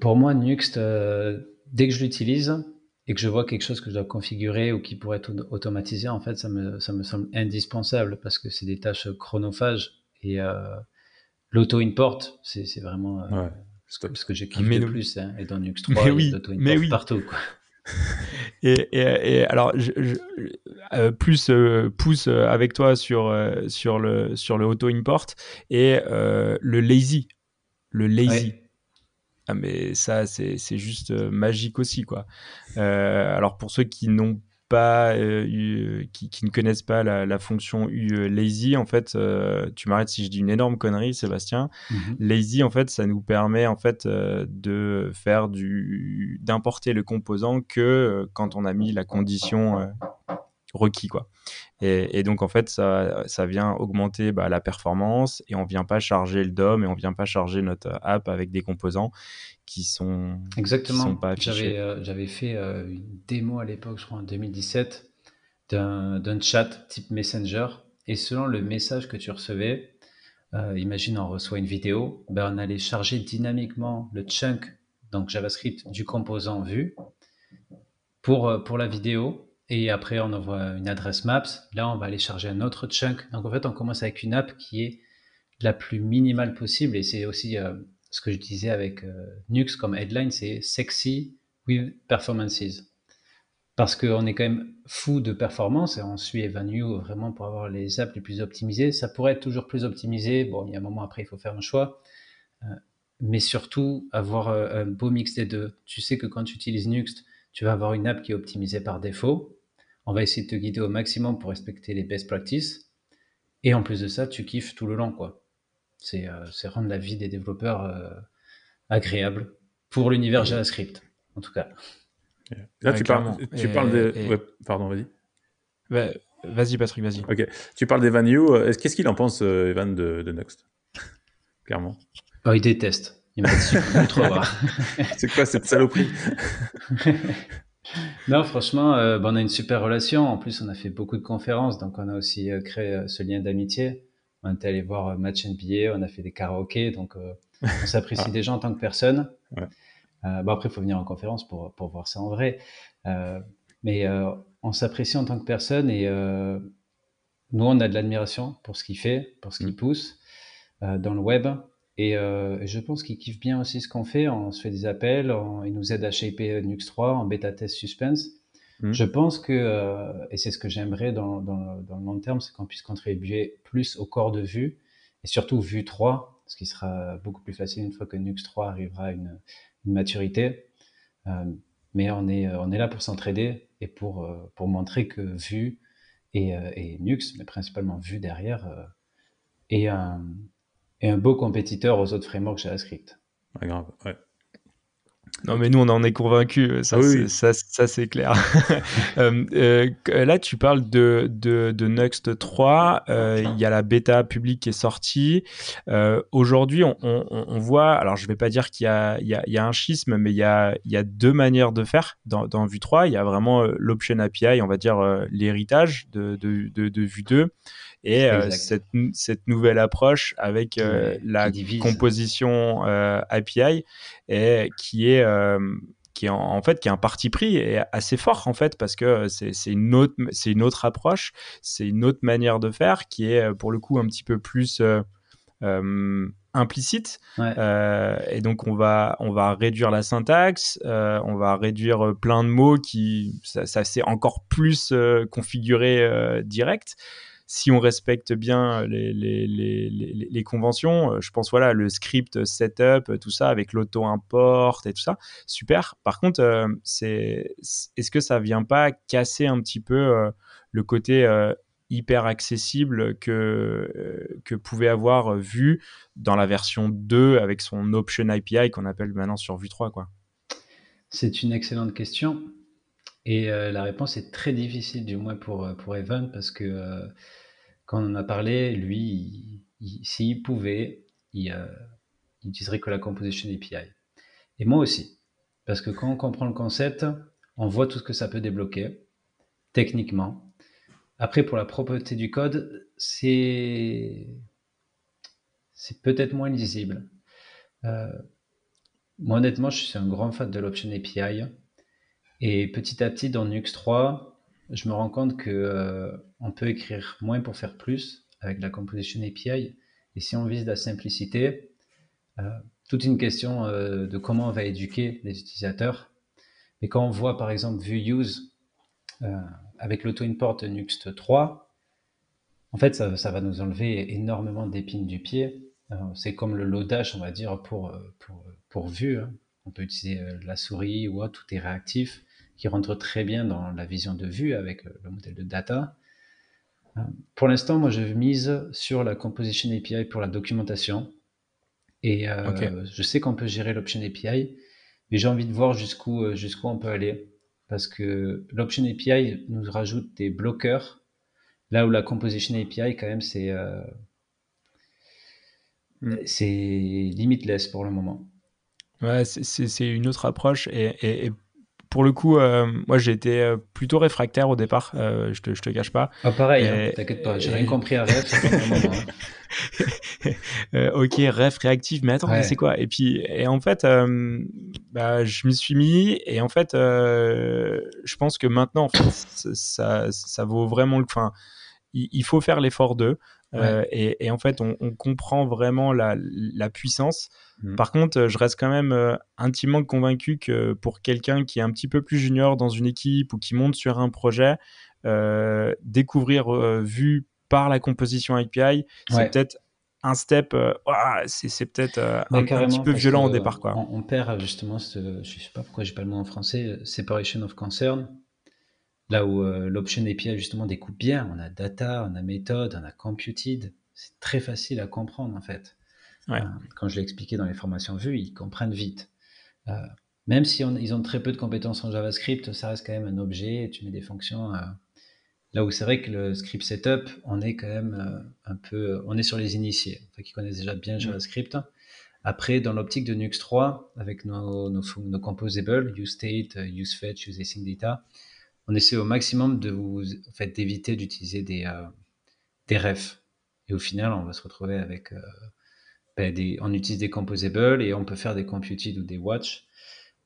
S3: pour moi, Nuxt dès que je l'utilise et que je vois quelque chose que je dois configurer ou qui pourrait être automatisé, en fait, ça me, ça me semble indispensable parce que c'est des tâches chronophages et euh, l'auto-import, c'est vraiment euh, ce que j'ai kiffé le plus. Hein, et dans Nux 3, il y a l'auto-import partout. Quoi.
S2: Et, et, alors, je, euh, plus euh, pousse avec toi sur, sur le, sur le auto-import et le lazy. Le lazy. Ah, mais ça, c'est juste euh, magique aussi, quoi. Euh, alors, pour ceux qui n'ont pas, euh, qui, qui, ne connaissent pas la, la fonction lazy, en fait, tu m'arrêtes si je dis une énorme connerie, Sébastien. Mmh lazy, en fait, ça nous permet en fait de faire du, d'importer le composant que quand on a mis la condition requis quoi. Et, donc en fait ça, ça vient augmenter bah, la performance et on vient pas charger le DOM et on vient pas charger notre app avec des composants qui sont
S3: exactement. sont pas j'avais euh, j'avais fait euh, une démo à l'époque, je crois en 2017, d'un chat type Messenger et selon le message que tu recevais, euh, imagine on reçoit une vidéo, ben on allait charger dynamiquement le chunk donc JavaScript du composant vu pour pour la vidéo et après, on envoie une adresse Maps. Là, on va aller charger un autre chunk. Donc, en fait, on commence avec une app qui est la plus minimale possible. Et c'est aussi euh, ce que je disais avec euh, Nux comme headline, c'est sexy with performances. Parce qu'on est quand même fou de performance et on suit Evanue vraiment pour avoir les apps les plus optimisées. Ça pourrait être toujours plus optimisé. Bon, il y a un moment après, il faut faire un choix. Euh, mais surtout, avoir un beau mix des deux. Tu sais que quand tu utilises Nuxt, tu vas avoir une app qui est optimisée par défaut on va essayer de te guider au maximum pour respecter les best practices. Et en plus de ça, tu kiffes tout le long, quoi. C'est euh, rendre la vie des développeurs euh, agréable pour l'univers JavaScript, en tout cas.
S1: Là, tu, parles, tu parles des. pardon, vas-y.
S2: vas-y, Patrick, vas-y.
S1: Ok. Tu parles d'Evan Yu. Qu'est-ce qu'il en pense, euh, Evan, de, de Next? Clairement.
S3: Oh, il déteste. Il m'a dit
S1: C'est quoi cette saloperie?
S3: non, franchement, euh, bah, on a une super relation. En plus, on a fait beaucoup de conférences, donc on a aussi euh, créé euh, ce lien d'amitié. On est allé voir match NBA, on a fait des karaokés, donc on s'apprécie ah. déjà en tant que personne. Ouais. Bon, après, il faut venir en conférence pour, pour voir ça en vrai. mais on s'apprécie en tant que personne et nous, on a de l'admiration pour ce qu'il fait, pour ce qu'il mm. pousse dans le web. Euh, et je pense qu'il kiffe bien aussi ce qu'on fait. On se fait des appels, il nous aide à shaper Nux 3 en bêta test suspense. Mmh. Je pense que, euh, et c'est ce que j'aimerais dans, dans, dans, le long terme, c'est qu'on puisse contribuer plus au corps de vue, et surtout vue 3, ce qui sera beaucoup plus facile une fois que Nux 3 arrivera à une, une maturité. Euh, mais on est, on est là pour s'entraider et pour, pour montrer que vue et, et Nux, mais principalement vue derrière, est un et un beau compétiteur aux autres frameworks JavaScript.
S1: Grave, ouais.
S2: Non, mais nous, on en est convaincus, ça, ah ça, ça c'est clair. Euh, euh, là, tu parles de, de, de Next 3, euh, il y a la bêta publique qui est sortie. Aujourd'hui, on, on, on, voit, alors je ne vais pas dire qu'il y, y, y a, un schisme, mais il y a, il y a deux manières de faire dans, dans Vue 3. Il y a vraiment l'option API, on va dire l'héritage de, de, de, de, Vue 2. Et cette, cette, nouvelle approche avec la composition API et qui est qui est en, fait qui est un parti pris et assez fort en fait parce que c'est une autre c'est une autre approche c'est une autre manière de faire qui est pour le coup un petit peu plus euh, euh, implicite. Euh, et donc on va on va réduire la syntaxe on va réduire plein de mots qui ça, ça c'est encore plus configuré direct si on respecte bien les, les, conventions, euh, je pense voilà le script setup, tout ça avec l'auto-import et tout ça, super. Par contre, euh, c'est est-ce que ça vient pas casser un petit peu euh, le côté hyper accessible que, que pouvait avoir vu dans la version 2 avec son Option API qu'on appelle maintenant sur Vue 3 quoi?
S3: C'est une excellente question. Et la réponse est très difficile, du moins pour, pour Evan, parce que quand on en a parlé, lui, s'il pouvait, il, euh, il utiliserait que la composition API. Et moi aussi. Parce que quand on comprend le concept, on voit tout ce que ça peut débloquer, techniquement. Après, pour la propreté du code, c'est peut-être moins lisible. Euh, moi, honnêtement, je suis un grand fan de l'Option API. Et petit à petit, dans Nux 3, je me rends compte que euh, on peut écrire moins pour faire plus avec la composition API. Et si on vise la simplicité, euh, toute une question euh, de comment on va éduquer les utilisateurs. Mais quand on voit par exemple Vue Use avec l'auto-import Nuxt 3, en fait, ça, va nous enlever énormément d'épines du pied. c'est comme le loadage, on va dire, pour, pour, pour Vue. Hein. On peut utiliser la souris ou tout est réactif qui rentre très bien dans la vision de vue avec euh, le modèle de data. Euh, pour l'instant, moi, je mise sur la Composition API pour la documentation. Et euh, je sais qu'on peut gérer l'Option API, mais j'ai envie de voir jusqu'où jusqu'où on peut aller. Parce que l'Option API nous rajoute des bloqueurs, là où la Composition API, quand même, c'est mm. c'est limitless pour le moment.
S2: Ouais, c'est une autre approche. Et, et pour le coup, euh, moi j'ai été euh, plutôt réfractaire au départ, euh, je, te, je te cache pas.
S3: Ah, pareil, hein, t'inquiète pas, j'ai rien compris à ref.
S2: Hein. ok, ref réactif, mais attends, c'est quoi? Et puis, et en fait, bah, je m'y suis mis, et en fait, je pense que maintenant, en fait, ça, ça vaut vraiment le. Enfin, il, faut faire l'effort d'eux. Et, et, en fait, on, on comprend vraiment la, la puissance. Mmh. Par contre, euh, je reste quand même euh, intimement convaincu que pour quelqu'un qui est un petit peu plus junior dans une équipe ou qui monte sur un projet, euh, découvrir vu par la composition API, c'est peut-être un step, c'est peut-être un, petit peu violent au départ. Quoi.
S3: On, perd justement, ce, je sais pas pourquoi j'ai pas le mot en français, separation of concern. Là où l'option API justement découpe bien, on a data, on a méthode, on a computed. C'est très facile à comprendre en fait. Euh, quand je l'ai expliqué dans les formations vues, ils comprennent vite. Euh, même si ils ont très peu de compétences en JavaScript, ça reste quand même un objet, tu mets des fonctions. Euh, là où c'est vrai que le script setup, on est quand même un peu, on est sur les initiés, qui connaissent déjà bien JavaScript. Après, dans l'optique de Nux 3, avec nos, nos, nos composables, useState, useFetch, useAsynData, on essaie au maximum de vous, en fait, d'éviter d'utiliser des, des refs. Et au final, on va se retrouver avec ben, on utilise des composables et on peut faire des computed ou des watch.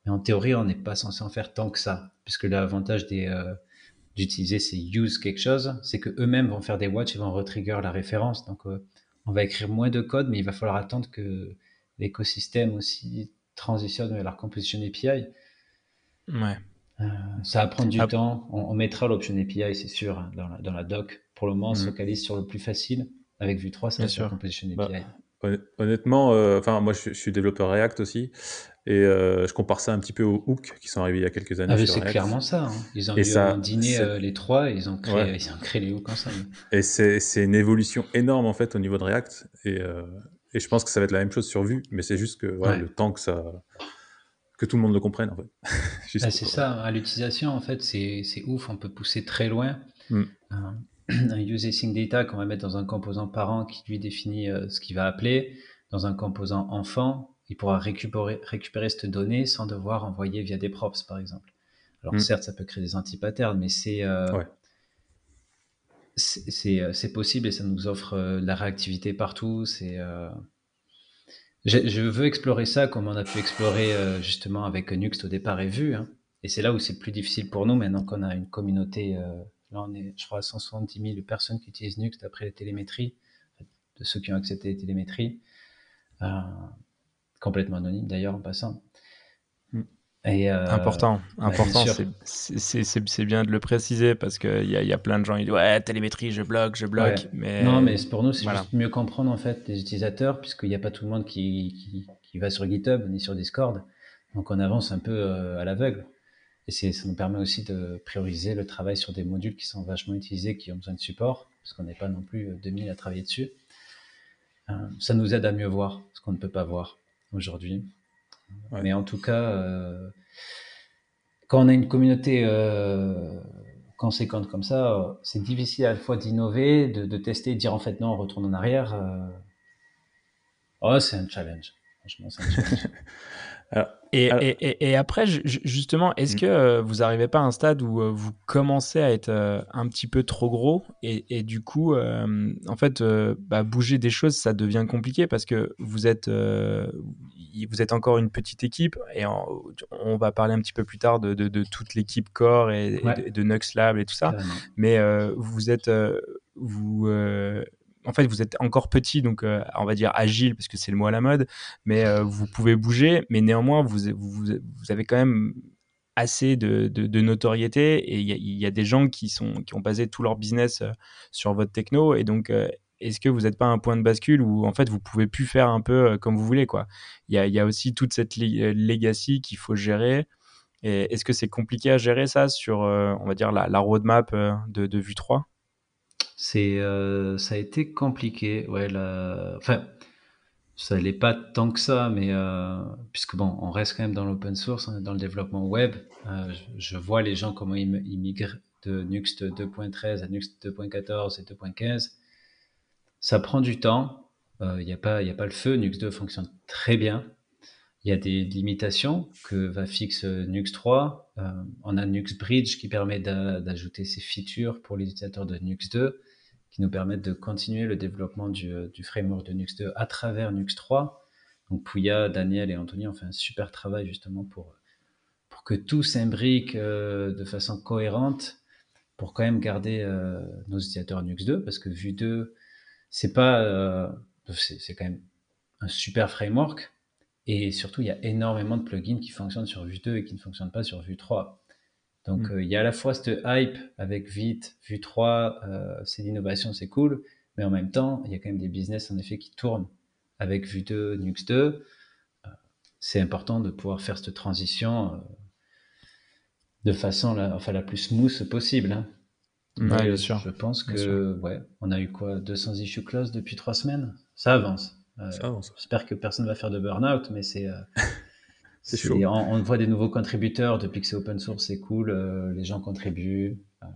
S3: Mais en théorie, on n'est pas censé en faire tant que ça, puisque l'avantage euh, d'utiliser ces use quelque chose, c'est que eux-mêmes vont faire des watch et vont retrigger la référence. Donc, euh, on va écrire moins de code, mais il va falloir attendre que l'écosystème aussi transitionne vers leur composition API.
S2: Ouais.
S3: Euh, ça va prendre du temps. On, mettra l'option API, c'est sûr, hein, dans la, doc. Pour le moment, on se mm. focalise sur le plus facile. Avec Vue 3, c'est composition API. Bah,
S1: Honnêtement, euh, enfin moi je, suis développeur React aussi et euh, je compare ça un petit peu aux hooks qui sont arrivés il y a quelques années.
S3: Ah, c'est clairement ça. Hein. Ils ont dîner euh, les trois et ils ont créé, ils ont créé les hooks ensemble.
S1: Et c'est une évolution énorme en fait au niveau de React et, et, je pense que ça va être la même chose sur Vue, mais c'est juste que le temps que ça que tout le monde le comprenne en fait.
S3: Ah, c'est ça. À l'utilisation en fait c'est ouf. On peut pousser très loin. Mm un use async data qu'on va mettre dans un composant parent qui lui définit euh, ce qu'il va appeler, dans un composant enfant, il pourra récupérer, récupérer cette donnée sans devoir envoyer via des props, par exemple. Alors mm. certes, ça peut créer des anti-patterns, mais c'est... Euh, c'est possible et ça nous offre la réactivité partout. C'est je, veux explorer ça comme on a pu explorer justement avec Nuxt au départ et Vue. Hein. Et c'est là où c'est plus difficile pour nous maintenant qu'on a une communauté. là, on est, je crois, à 170 000 personnes qui utilisent Nuxt après la télémétrie, de ceux qui ont accepté les télémétries. complètement anonyme d'ailleurs en passant.
S2: Et euh, important, bah, important. C'est bien de le préciser parce qu'il y a, y a plein de gens qui disent ouais télémétrie, je bloque, je bloque. Mais
S3: non, mais pour nous c'est juste mieux comprendre en fait les utilisateurs puisqu'il n'y a pas tout le monde qui, qui, qui, va sur GitHub ni sur Discord, donc on avance un peu euh, à l'aveugle. Et ça nous permet aussi de prioriser le travail sur des modules qui sont vachement utilisés, qui ont besoin de support, parce qu'on n'est pas non plus 2000 à travailler dessus. Euh, ça nous aide à mieux voir ce qu'on ne peut pas voir aujourd'hui. Mais en tout cas, euh, quand on a une communauté euh, conséquente comme ça, c'est difficile à la fois d'innover, de, tester, de dire en fait non, on retourne en arrière. Euh. Oh, c'est un challenge. Franchement, c'est un challenge.
S2: Et, et, et, après, justement, est-ce mm. que euh, vous n'arrivez pas à un stade où euh, vous commencez à être euh, un petit peu trop gros et, du coup, en fait, bah, bouger des choses, ça devient compliqué parce que vous êtes, vous êtes encore une petite équipe et on va parler un petit peu plus tard de, de, toute l'équipe Core et, de, de Nux Lab et tout ça. Mais vous êtes, vous en fait, vous êtes encore petit, donc euh, on va dire agile parce que c'est le mot à la mode, mais euh, vous pouvez bouger, mais néanmoins, vous, avez quand même assez de, notoriété et il y, a des gens qui, ont basé tout leur business euh, sur votre techno et donc est-ce que vous n'êtes pas à un point de bascule où en fait vous pouvez plus faire un peu comme vous voulez quoi? Il y a, aussi toute cette legacy qu'il faut gérer. Est-ce que c'est compliqué à gérer ça sur, on va dire, la, la roadmap de, de Vue 3
S3: c'est, euh, ça a été compliqué. Ouais, enfin, ça l'est pas tant que ça, mais euh, puisque bon, on reste quand même dans l'open source, on est dans le développement web. Euh, je, vois les gens comment ils, migrent de Nuxt 2.13 à Nuxt 2.14 et 2.15. Ça prend du temps. Il n'y a pas, a pas le feu. Nuxt 2 fonctionne très bien. Il y a des limitations que va fixer Nux 3. on a Nux Bridge qui permet d'ajouter ces features pour les utilisateurs de Nux 2 qui nous permettent de continuer le développement du, euh, framework de Nux 2 à travers Nux 3. Donc Pouya, Daniel et Anthony ont fait un super travail justement pour, pour que tout s'imbrique euh, de façon cohérente pour quand même garder euh, nos utilisateurs Nux 2 parce que Vue 2, c'est pas, c'est quand même un super framework et surtout il y a énormément de plugins qui fonctionnent sur Vue 2 et qui ne fonctionnent pas sur Vue 3. Donc, mm. euh, il y a à la fois cette hype avec Vite, Vue 3, euh, c'est l'innovation, c'est cool, mais en même temps, il y a quand même des business en effet qui tournent avec Vue 2, Nux 2. Euh, c'est important de pouvoir faire cette transition de façon la, enfin, la plus smooth possible. Hein.
S2: bien sûr.
S3: Je pense que, ouais, on a eu quoi? 200 issues close depuis trois semaines? Ça avance. Avance. J'espère que personne va faire de burn-out, mais c'est. C'est chaud. On, voit des nouveaux contributeurs depuis que c'est open source, c'est cool. Euh, les gens contribuent. Euh,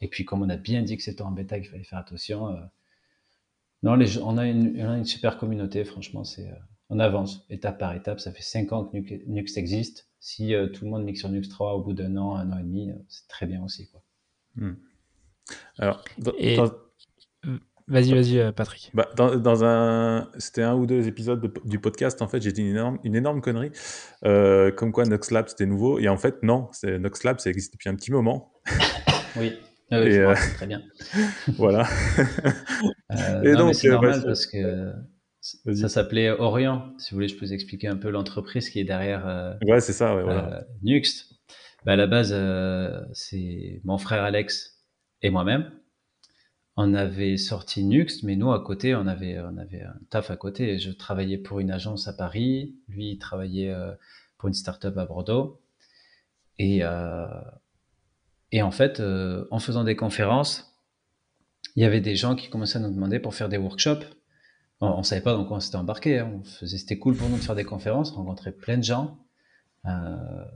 S3: et puis, comme on a bien dit que c'était en bêta, qu'il fallait faire attention. Euh, non, les, on, a une, on, a une, super communauté, franchement. c'est on avance étape par étape. Ça fait 5 ans que Nux, existe. Si tout le monde mixe sur Nux 3 au bout d'un an, un an et demi, c'est très bien aussi. Quoi.
S1: Hmm. Alors,
S2: Vas-y, vas-y, euh, Patrick.
S1: Bah, dans, un, c'était un ou deux épisodes du podcast. En fait, j'ai dit une énorme, une énorme connerie, euh, comme quoi NoxLab c'était nouveau. Et en fait, non, c'est NoxLab, ça existe depuis un petit moment.
S3: oui. Ah oui, euh, très bien.
S1: voilà.
S3: et donc, c'est normal parce que ça s'appelait Orient. Si vous voulez, je peux vous expliquer un peu l'entreprise qui est derrière.
S1: ouais, c'est ça. Ouais, voilà.
S3: Nuxt. Bah, à la base, c'est mon frère Alex et moi-même on avait sorti Nux, mais nous, à côté, on avait, un taf à côté. Je travaillais pour une agence à Paris, lui, il travaillait euh, pour une start-up à Bordeaux. Et, euh, en fait, euh, en faisant des conférences, il y avait des gens qui commençaient à nous demander pour faire des workshops. On ne savait pas dans quoi on s'était embarqué. Hein. C'était cool pour nous de faire des conférences, rencontrer plein de gens. on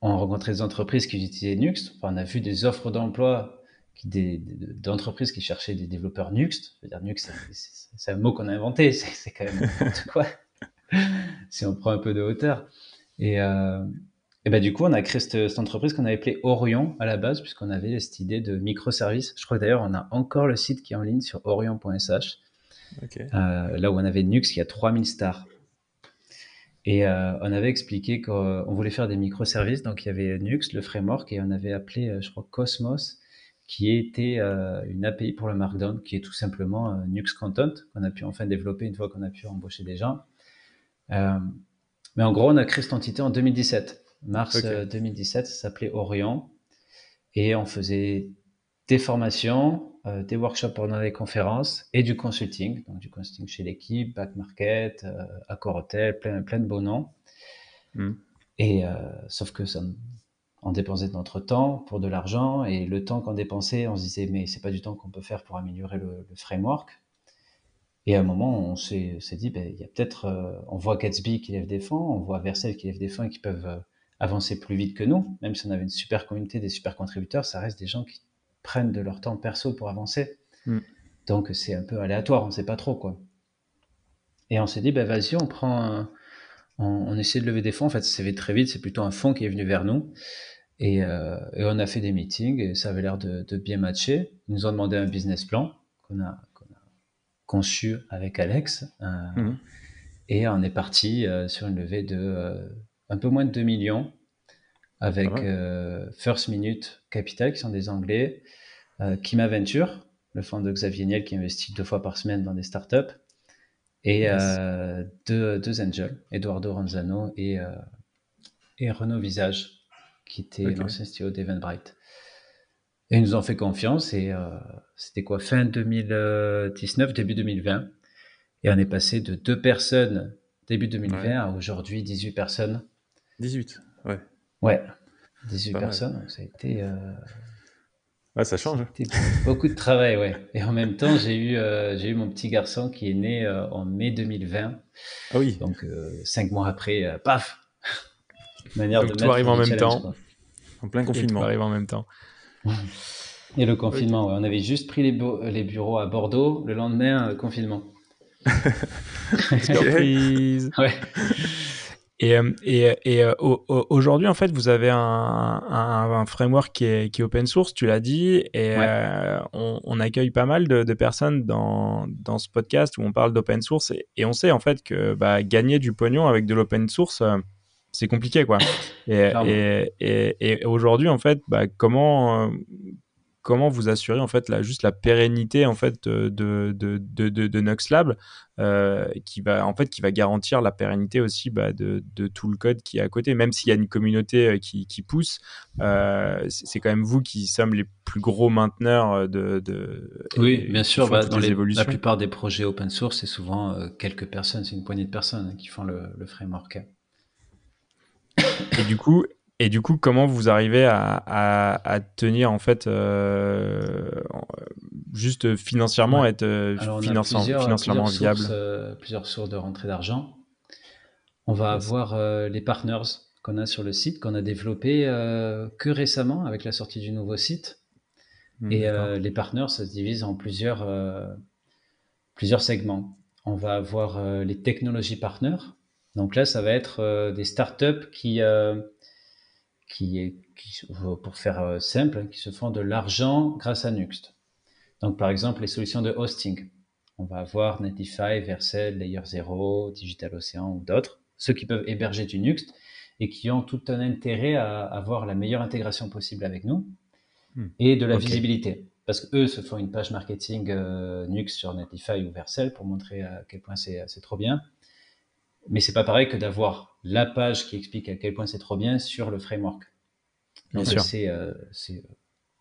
S3: rencontrait des entreprises qui utilisaient Nux. on a vu des offres d'emploi d'entreprises qui cherchaient des développeurs Nuxt. Je veux dire, Nuxt, c'est un mot qu'on a inventé, c'est quand même n'importe quoi, si on prend un peu de hauteur. Et, euh, Et ben du coup, on a créé cette, entreprise qu'on avait appelée Orion à la base, puisqu'on avait cette idée de microservice. Je crois d'ailleurs, on a encore le site qui est en ligne sur orion.sh, euh, là où on avait Nux qui a 3000 stars. Et euh, on avait expliqué qu'on voulait faire des microservices, donc il y avait Nux, le framework, et on avait appelé, euh, je crois, Cosmos, qui était une API pour le Markdown, qui est tout simplement Nux Content, qu'on a pu enfin développer une fois qu'on a pu embaucher des gens. mais en gros, on a créé cette entité en 2017 mars 2017, ça s'appelait Orion. Et on faisait des formations, euh, des workshops pendant des conférences et du consulting. Donc du consulting chez l'équipe, Back Market, euh, Accor Hotel, plein, plein de beaux noms. Hmm. Et euh, sauf que ça, on dépensait de notre temps pour de l'argent et le temps qu'on dépensait, on se disait mais c'est pas du temps qu'on peut faire pour améliorer le, framework. Et à un moment, on s'est dit, ben, il y a peut-être, on voit Gatsby qui lève des fonds, on voit Vercel qui lève des fonds et qui peuvent avancer plus vite que nous. Même si on avait une super communauté, des super contributeurs, ça reste des gens qui prennent de leur temps perso pour avancer. Mm. Donc c'est un peu aléatoire, on ne sait pas trop quoi. Et on s'est dit, bah, vas-y, on prend on, essaie de lever des fonds. En fait, ça s'est fait très vite, c'est plutôt un fonds qui est venu vers nous. Et, euh, on a fait des meetings et ça avait l'air de, bien matcher. Ils nous ont demandé un business plan qu'on a, conçu avec Alex. Euh, mm. Et on est parti euh, sur une levée de un peu moins de 2 millions avec euh, First Minute Capital, qui sont des Anglais, euh, Kim Aventure, le fonds de Xavier Niel qui investit deux fois par semaine dans des startups, et euh, deux, deux, angels, Eduardo Ronzano et, et Renaud Visage, qui était l'ancien CEO d'Eventbrite. Et ils nous ont fait confiance et c'était quoi, fin 2019, début 2020. Et on est passé de deux personnes début 2020 à aujourd'hui 18 personnes
S1: 18, ouais.
S3: Ouais, 18 personnes, ça a été.
S1: Euh... ça change.
S3: Beaucoup de travail, ouais. Et en même temps, j'ai eu, euh, j'ai eu mon petit garçon qui est né euh, en mai 2020.
S1: Ah oui.
S3: Donc, euh, cinq mois après, paf
S2: Manière Donc, de tout arrive en même temps.
S1: En plein confinement.
S2: Tout arrive en même temps.
S3: Et le confinement, ouais. on avait juste pris les, les, bureaux à Bordeaux. Le lendemain, confinement.
S2: Surprise.
S3: ouais.
S2: Et, euh, et, et euh, aujourd'hui, en fait, vous avez un, un, framework qui est, qui est, open source, tu l'as dit, et euh, on, on, accueille pas mal de, de, personnes dans, dans ce podcast où on parle d'open source, et, et, on sait en fait que bah, gagner du pognon avec de l'open source, c'est compliqué, quoi. Et, et aujourd'hui, en fait, bah, comment comment vous assurez en fait la, juste la pérennité en fait de, de, de, de, Nuxlab euh, qui va en fait qui va garantir la pérennité aussi bah, de, de, tout le code qui est à côté. Même s'il y a une communauté euh, qui, qui pousse euh, c'est quand même vous qui sommes les plus gros mainteneurs de, de
S3: oui bien sûr bah, dans les, la plupart des projets open source c'est souvent quelques personnes c'est une poignée de personnes qui font le, le framework.
S2: Et du coup et du coup, comment vous arrivez à, à, tenir en fait euh, juste financièrement, être euh, financièrement viable?
S3: sources, euh, Plusieurs sources de rentrée d'argent. On va avoir les partners qu'on a sur le site, qu'on a développé que récemment avec la sortie du nouveau site. Hmm, et les partners, ça se divise en plusieurs, plusieurs segments. On va avoir les technologies partners. Donc là, ça va être des startups qui qui est, pour faire euh, simple, qui se font de l'argent grâce à Nuxt. Donc, par exemple, les solutions de hosting. On va avoir Netlify, Vercel, Layer 0, Digital Ocean ou d'autres, ceux qui peuvent héberger du Nuxt et qui ont tout un intérêt à avoir la meilleure intégration possible avec nous hmm. et de la visibilité. Parce qu'eux se font une page marketing euh, Nuxt sur Netlify ou Vercel pour montrer à quel point c'est trop bien. Mais c'est pas pareil que d'avoir la page qui explique à quel point c'est trop bien sur le framework. Donc c'est euh, euh,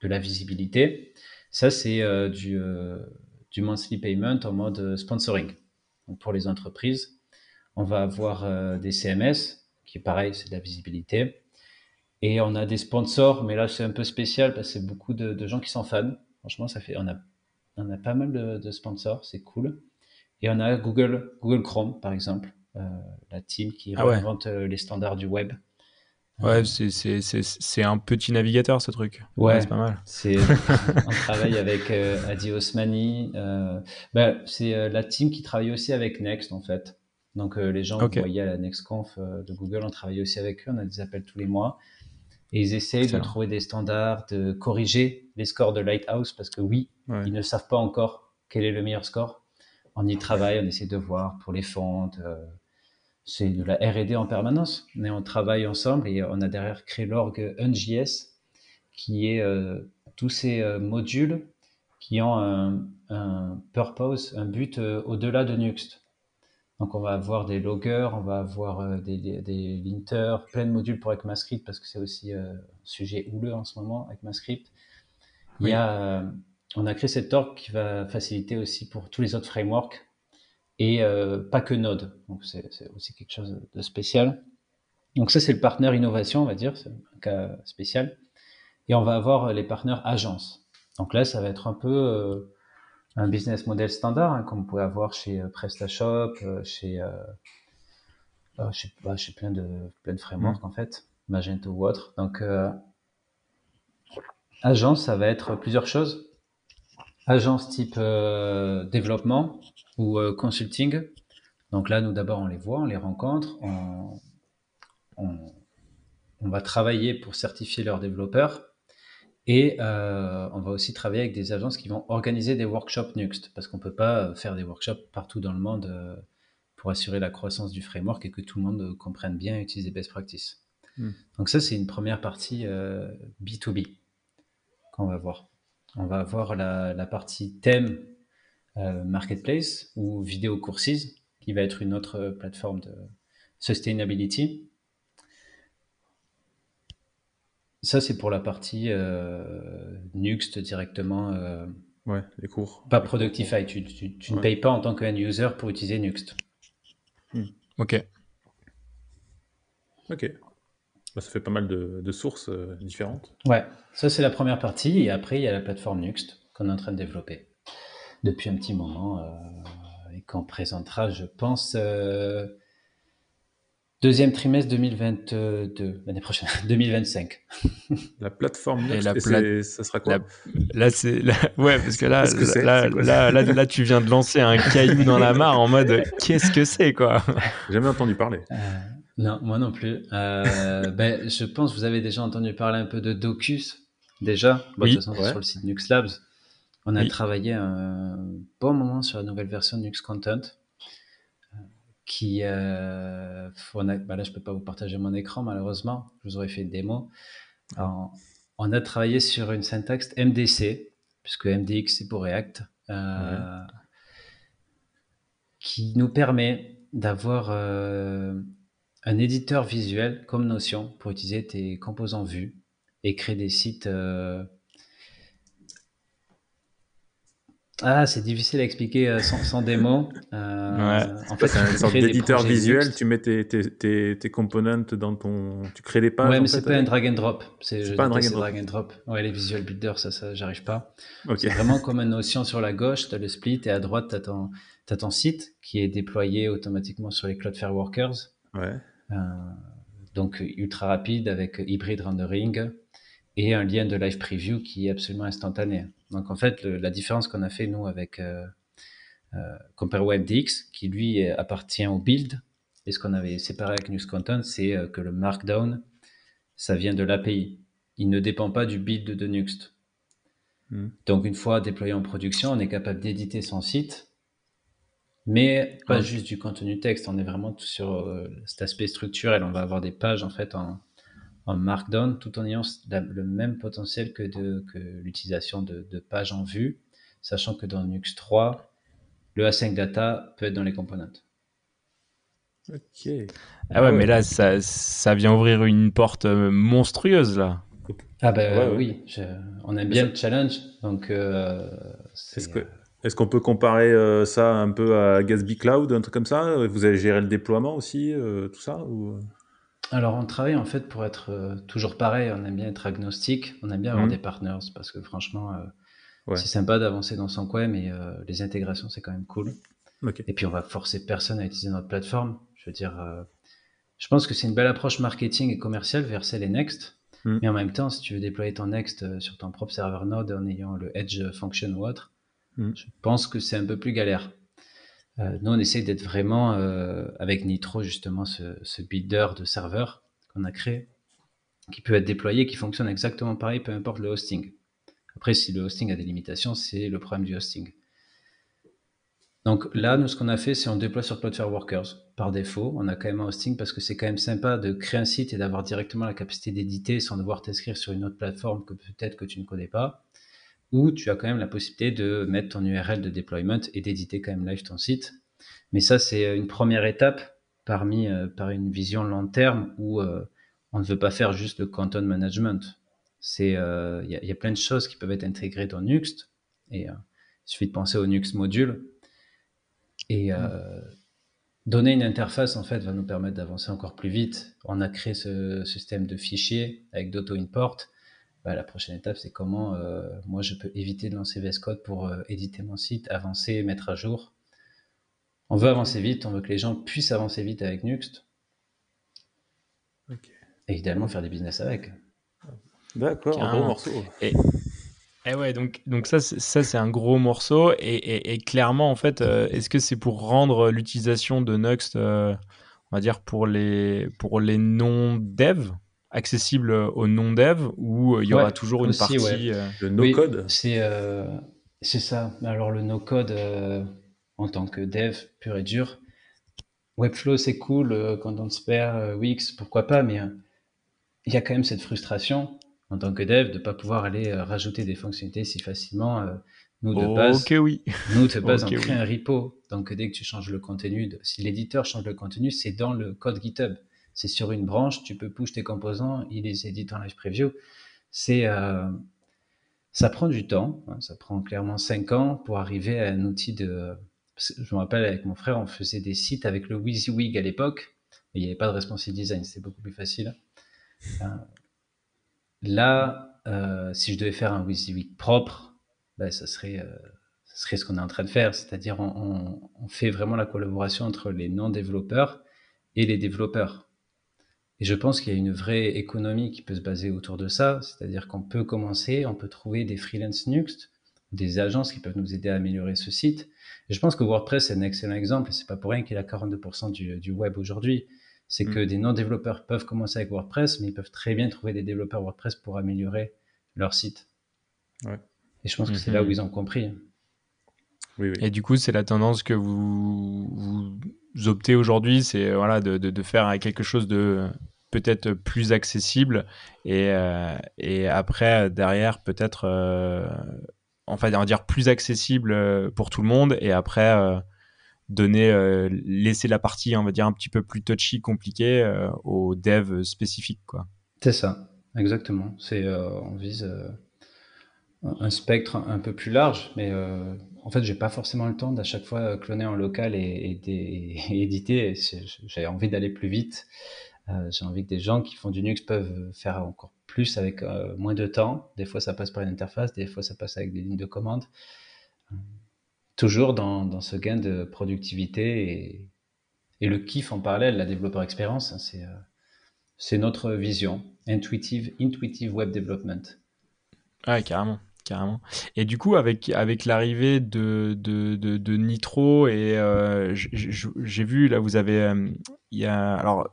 S3: de la visibilité. Ça c'est euh, du, du monthly payment en mode sponsoring. Donc pour les entreprises, on va avoir des CMS qui est pareil, c'est de la visibilité. Et on a des sponsors, mais là c'est un peu spécial parce que c'est beaucoup de, gens qui sont fans. Franchement, ça fait, on a, on a pas mal de, de sponsors, c'est cool. Et on a Google, Google Chrome par exemple, euh, la team qui ah euh, les standards du web.
S2: Ouais, c'est un petit navigateur ce truc.
S3: Ouais,
S2: c'est pas mal.
S3: C'est on travaille avec euh, Adi Osmani. Euh, bah, c'est la team qui travaille aussi avec Next en fait. Donc les gens okay. vous voyez à la NextConf de Google, on travaille aussi avec eux, on a des appels tous les mois. Et ils essayent de trouver des standards, de corriger les scores de Lighthouse parce que oui, ils ne savent pas encore quel est le meilleur score. On y travaille, on essaie de voir pour les fontes. Euh, c'est de la R&D en permanence, mais on travaille ensemble et on a derrière créé l'org UnJS qui est euh, tous ces euh, modules qui ont un, un, purpose, un but au-delà de Nuxt. Donc on va avoir des loggers, on va avoir des, des, des, linters, plein de modules pour ECMAScript parce que c'est aussi un sujet houleux en ce moment, ECMAScript. Il y a, on a créé cette org qui va faciliter aussi pour tous les autres frameworks et euh, pas que Node. Donc c'est aussi quelque chose de spécial. Donc ça c'est le partenaire innovation, on va dire, c'est un cas spécial. Et on va avoir les partenaires agences. Donc là ça va être un peu euh, un business model standard, hein, comme vous pouvez avoir chez euh, PrestaShop, chez, chez, bah, chez, plein de plein de frameworks mm. en fait, Magento ou autre. Donc agence ça va être plusieurs choses agence type euh, développement ou euh, consulting. Donc là, nous d'abord, on les voit, on les rencontre, on, on, va travailler pour certifier leurs développeurs et euh, on va aussi travailler avec des agences qui vont organiser des workshops Nuxt parce qu'on peut pas faire des workshops partout dans le monde pour assurer la croissance du framework et que tout le monde comprenne bien et utilise les best practices. Hmm. Donc ça, c'est une première partie B2B qu'on va voir on va avoir la, partie thème euh, marketplace ou vidéo courses qui va être une autre plateforme de sustainability. Ça, c'est pour la partie euh, Nuxt directement. Euh,
S1: ouais, les cours.
S3: Pas Productify. Tu, ne payes pas en tant que user pour utiliser Nuxt.
S2: Hmm. Ok.
S1: Ok. Bah, ça fait pas mal de, sources euh, différentes.
S3: Ouais, ça c'est la première partie. Et après, il y a la plateforme Nuxt qu'on est en train de développer depuis un petit moment euh, et qu'on présentera, je pense, euh, deuxième trimestre 2022, l'année prochaine, 2025.
S1: La plateforme et ça sera quoi
S2: Là, c'est. Ouais, parce que là, là, là, là, là, tu viens de lancer un caillou dans la mare en mode qu'est-ce que c'est, quoi?
S1: Jamais entendu parler.
S3: Non, moi non plus. Euh, ben, je pense que vous avez déjà entendu parler un peu de Docus, déjà? oui, de toute façon, sur le site Nux Labs. On a travaillé un bon moment sur la nouvelle version de Nux Content. Qui, euh, on a, ben là, je peux pas vous partager mon écran, malheureusement. Je vous aurais fait une démo. on a travaillé sur une syntaxe MDC, puisque MDX c'est pour React, euh, qui nous permet d'avoir euh, un éditeur visuel comme Notion pour utiliser tes composants vus et créer des sites. Euh, ah, c'est difficile à expliquer euh, sans, démo.
S1: Euh, en fait, c'est un sorte d'éditeur visuel. Tu mets tes, tes, tes, components dans ton. Tu crées des pages.
S3: Ouais, mais c'est pas un drag and drop. C'est pas un drag and, drop. Ouais, les visual builders, ça, ça j'arrive pas. C'est vraiment comme une notion sur la gauche, tu as le split et à droite, tu as, as, ton site qui est déployé automatiquement sur les Cloudflare Workers.
S1: Ouais.
S3: Euh, donc ultra rapide avec hybrid rendering et un lien de live preview qui est absolument instantané. Donc en fait, la différence qu'on a fait nous avec euh, euh, CompareWebDX, qui lui appartient au build, et ce qu'on avait séparé avec News Content, c'est euh, que le Markdown, ça vient de l'API. Il ne dépend pas du build de Nuxt. Hmm. Donc une fois déployé en production, on est capable d'éditer son site mais pas juste du contenu texte. On est vraiment sur euh, cet aspect structurel. On va avoir des pages en fait en, Markdown tout en ayant le même potentiel que, que l'utilisation de, pages en vue, sachant que dans Nux 3, le async data peut être dans les components.
S1: Ok.
S2: Ah ouais, mais là, ça, ça vient ouvrir une porte euh, monstrueuse là.
S3: Ah ben oui, on aime bien le challenge, donc euh,
S1: c'est que est-ce qu'on peut comparer euh, ça un peu à Gatsby Cloud, un truc comme ça? Vous avez géré le déploiement aussi, euh, tout ça ou...
S3: Alors on travaille en fait pour être euh, toujours pareil, on aime bien être agnostique, on aime bien avoir mhm. des partners parce que franchement c'est sympa d'avancer dans son coin mais les intégrations c'est quand même cool. Et puis on va forcer personne à utiliser notre plateforme. Je veux dire, je pense que c'est une belle approche marketing et commerciale vers et Next. Mhm. Mais en même temps, si tu veux déployer ton Next sur ton propre serveur Node en ayant le Edge Function ou autre, Mm. Je pense que c'est un peu plus galère. Nous, on essaie d'être vraiment avec Nitro, justement, ce, ce builder de serveur qu'on a créé, qui peut être déployé, qui fonctionne exactement pareil, peu importe le hosting. Après, si le hosting a des limitations, c'est le problème du hosting. Donc là, nous, ce qu'on a fait, c'est on déploie sur Cloudflare Workers. Par défaut, on a quand même un hosting parce que c'est quand même sympa de créer un site et d'avoir directement la capacité d'éditer sans devoir t'inscrire sur une autre plateforme que peut-être que tu ne connais pas. Ou tu as quand même la possibilité de mettre ton URL de deployment et d'éditer quand même live ton site. Mais ça, c'est une première étape parmi euh, par une vision long terme où euh, on ne veut pas faire juste le content management. C'est euh, il y, a plein de choses qui peuvent être intégrées dans Nuxt et il suffit de penser au Nuxt module et euh, donner une interface, en fait, va nous permettre d'avancer encore plus vite. On a créé ce système de fichiers avec d'auto-import. Bah, la prochaine étape, c'est comment euh, moi je peux éviter de lancer VS Code pour euh, éditer mon site, avancer, mettre à jour. On veut avancer vite, on veut que les gens puissent avancer vite avec Nuxt. Et idéalement faire des business avec.
S1: D'accord, un gros morceau.
S2: Et, eh ouais, donc, donc ça, ça c'est un gros morceau. Et, et, clairement, en fait, euh, est-ce que c'est pour rendre l'utilisation de Nuxt, euh, on va dire, pour les, pour les non-dev, accessible aux non-dev, ou euh, il y aura toujours une partie
S1: de no-code
S3: C'est c'est ça. Alors, le no-code, en tant que dev pur et dur, Webflow, c'est cool, quand on se perd, Wix, pourquoi pas, mais il y a quand même cette frustration en tant que dev de ne pas pouvoir aller euh, rajouter des fonctionnalités si facilement. Euh, nous, de base,
S2: oui.
S3: nous, de base, on crée un repo. Donc, dès que tu changes le contenu, si l'éditeur change le contenu, c'est dans le code GitHub. C'est sur une branche, tu peux push tes composants, il les édite en live preview. C'est, euh, ça prend du temps. Hein. ça prend clairement 5 ans pour arriver à un outil de. Je me rappelle avec mon frère, on faisait des sites avec le WYSIWYG à l'époque, mais il n'y avait pas de responsive design, c'était beaucoup plus facile. Là, euh, si je devais faire un WYSIWYG propre, ben, ça, serait, euh, ça serait ce qu'on est en train de faire. C'est-à-dire, on, fait vraiment la collaboration entre les non-développeurs et les développeurs. Et je pense qu'il y a une vraie économie qui peut se baser autour de ça. C'est-à-dire qu'on peut commencer, on peut trouver des freelance Nuxt, des agences qui peuvent nous aider à améliorer ce site. Et je pense que WordPress est un excellent exemple. Et c'est pas pour rien qu'il a 42% du, du web aujourd'hui c'est mm. que des non-développeurs peuvent commencer avec WordPress, mais ils peuvent très bien trouver des développeurs WordPress pour améliorer leur site. Et je pense que c'est là où mm-hmm. ils ont compris.
S2: Et du coup, c'est la tendance que vous, vous optez aujourd'hui, c'est voilà, de, de, faire quelque chose de peut-être plus accessible et, euh, et après, derrière, peut-être, euh, enfin, on va dire plus accessible pour tout le monde et après, euh, donner, euh, laisser la partie, on va dire, un petit peu plus touchy, compliquée euh, aux devs spécifiques, quoi.
S3: C'est ça, exactement. C'est, euh, on vise un spectre un peu plus large, mais en fait, j'ai pas forcément le temps d'à chaque fois cloner en local et, et, éditer. J'ai envie d'aller plus vite. j'ai envie que des gens qui font du Nux peuvent faire encore plus avec moins de temps. Des fois, ça passe par une interface, des fois, ça passe avec des lignes de commande toujours dans, dans, ce gain de productivité et, le kiff en parallèle, la développeur expérience, hein, c'est, euh, c'est notre vision. Intuitive, intuitive web development.
S2: Ouais, carrément. Carrément. Et du coup, avec, avec l'arrivée de, de, de, de, Nitro, et euh, j'ai vu, là, vous avez. Euh, y a, alors,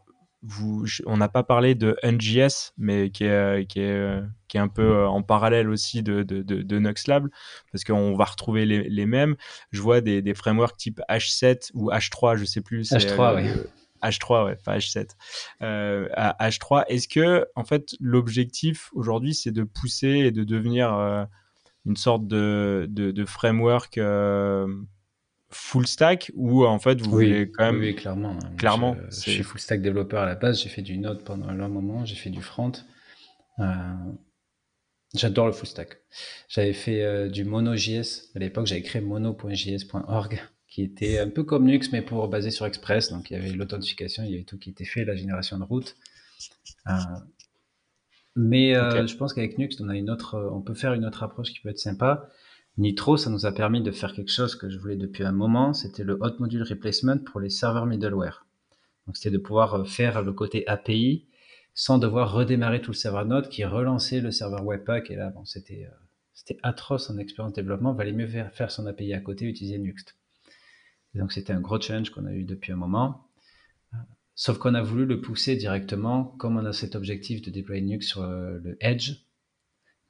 S2: on n'a pas parlé de NGS, mais qui est, qui est, qui est un peu euh, en parallèle aussi de, de, de, Nuxlab, parce qu'on va retrouver les, les, mêmes. Je vois des, des, frameworks type H7 ou H3, je sais plus.
S3: H3, oui.
S2: H3, ouais, pas H7. Euh, à H3, est-ce que, en fait, l'objectif aujourd'hui, c'est de pousser et de devenir euh, une sorte de, de, de framework full stack ou en fait vous voulez quand même
S3: oui, clairement
S2: clairement
S3: je, suis full stack développeur à la base j'ai fait du Node pendant un long moment j'ai fait du front. Euh, j'adore le full stack. J'avais fait euh, du mono.js à l'époque j'avais créé mono.js.org qui était un peu comme Nux mais pour basé sur Express. Donc il y avait l'authentification il y avait tout qui était fait la génération de route. Euh, mais je pense qu'avec Nux on a une autre on peut faire une autre approche qui peut être sympa Nitro, ça nous a permis de faire quelque chose que je voulais depuis un moment, c'était le Hot Module Replacement pour les serveurs middleware. Donc c'était de pouvoir euh, faire le côté API sans devoir redémarrer tout le serveur Node qui relançait le serveur Webpack. Et là, bon, c'était euh, c'était atroce en expérience de développement. Valait mieux faire, son API à côté, utiliser Nuxt. donc c'était un gros challenge qu'on a eu depuis un moment. Sauf qu'on a voulu le pousser directement, comme on a cet objectif de déployer Nuke sur le Edge,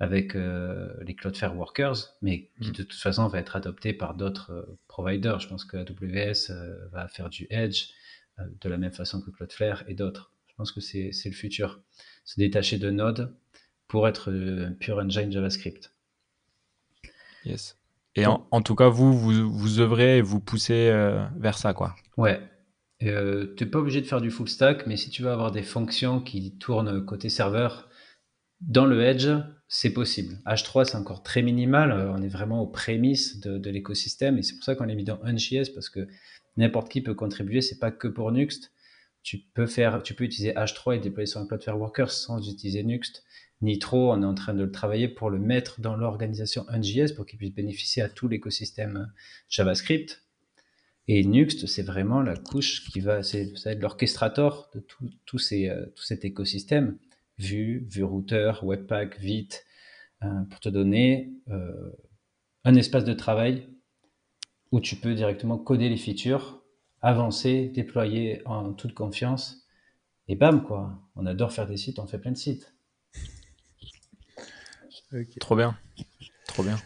S3: avec euh, les Cloudflare Workers, mais qui mm. de toute façon va être adopté par d'autres euh, providers. Je pense que AWS euh, va faire du Edge de la même façon que Cloudflare et d'autres. Je pense que c'est le futur. Se détacher de Node pour être un pure engine JavaScript.
S2: Yes. Et en, tout cas, vous, vous, vous œuvrez et vous poussez vers ça, quoi.
S3: Ouais. Tu n'es pas obligé de faire du full stack, mais si tu veux avoir des fonctions qui tournent côté serveur, dans le Edge, c'est possible. H3, c'est encore très minimal. Euh, on est vraiment aux prémices de, l'écosystème. Et c'est pour ça qu'on l'a mis dans NJS parce que n'importe qui peut contribuer. C'est pas que pour Nuxt. Tu peux faire, tu peux utiliser H3 et déployer sur un Cloudflare Workers sans utiliser Nuxt. Nitro, on est en train de le travailler pour le mettre dans l'organisation NJS pour qu'il puisse bénéficier à tout l'écosystème JavaScript. Et Nuxt, c'est vraiment la couche qui va, c'est, l'orchestrator de tout, tout, ces, euh, tout cet écosystème. Vue, Vue Router, Webpack, Vite, euh, pour te donner euh, un espace de travail où tu peux directement coder les features, avancer, déployer en toute confiance. Et bam, quoi. On adore faire des sites, on fait plein de sites.
S2: Trop bien. Trop bien.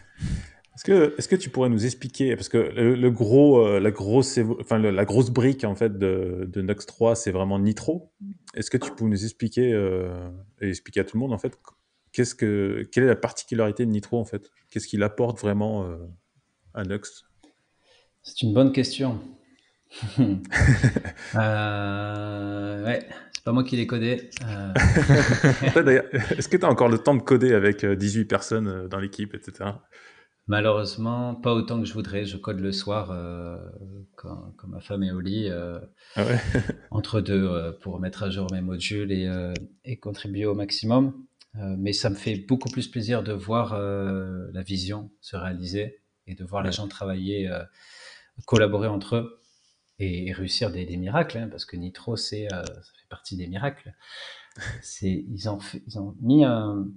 S1: Est-ce que, est que tu pourrais nous expliquer, parce que le, gros, euh, la, grosse, enfin, la grosse brique en fait de, de Nux 3, c'est vraiment Nitro. Est-ce que tu peux nous expliquer euh, et expliquer à tout le monde en fait qu'est-ce que, quelle est la particularité de Nitro en fait? Qu'est-ce qu'il apporte vraiment euh, à Nux
S3: C'est une bonne question. ouais, c'est pas moi qui l'ai codé.
S1: Est-ce que tu as encore le temps de coder avec 18 personnes dans l'équipe, etc.
S3: Malheureusement, pas autant que je voudrais. Je code le soir euh, quand, ma femme est au lit, euh, ah entre deux, euh, pour mettre à jour mes modules et, contribuer au maximum. mais ça me fait beaucoup plus plaisir de voir la vision se réaliser et de voir les gens travailler, collaborer entre eux et, réussir des, miracles, hein, parce que Nitro, c'est, ça fait partie des miracles. C'est, ils, ont ils ont mis un,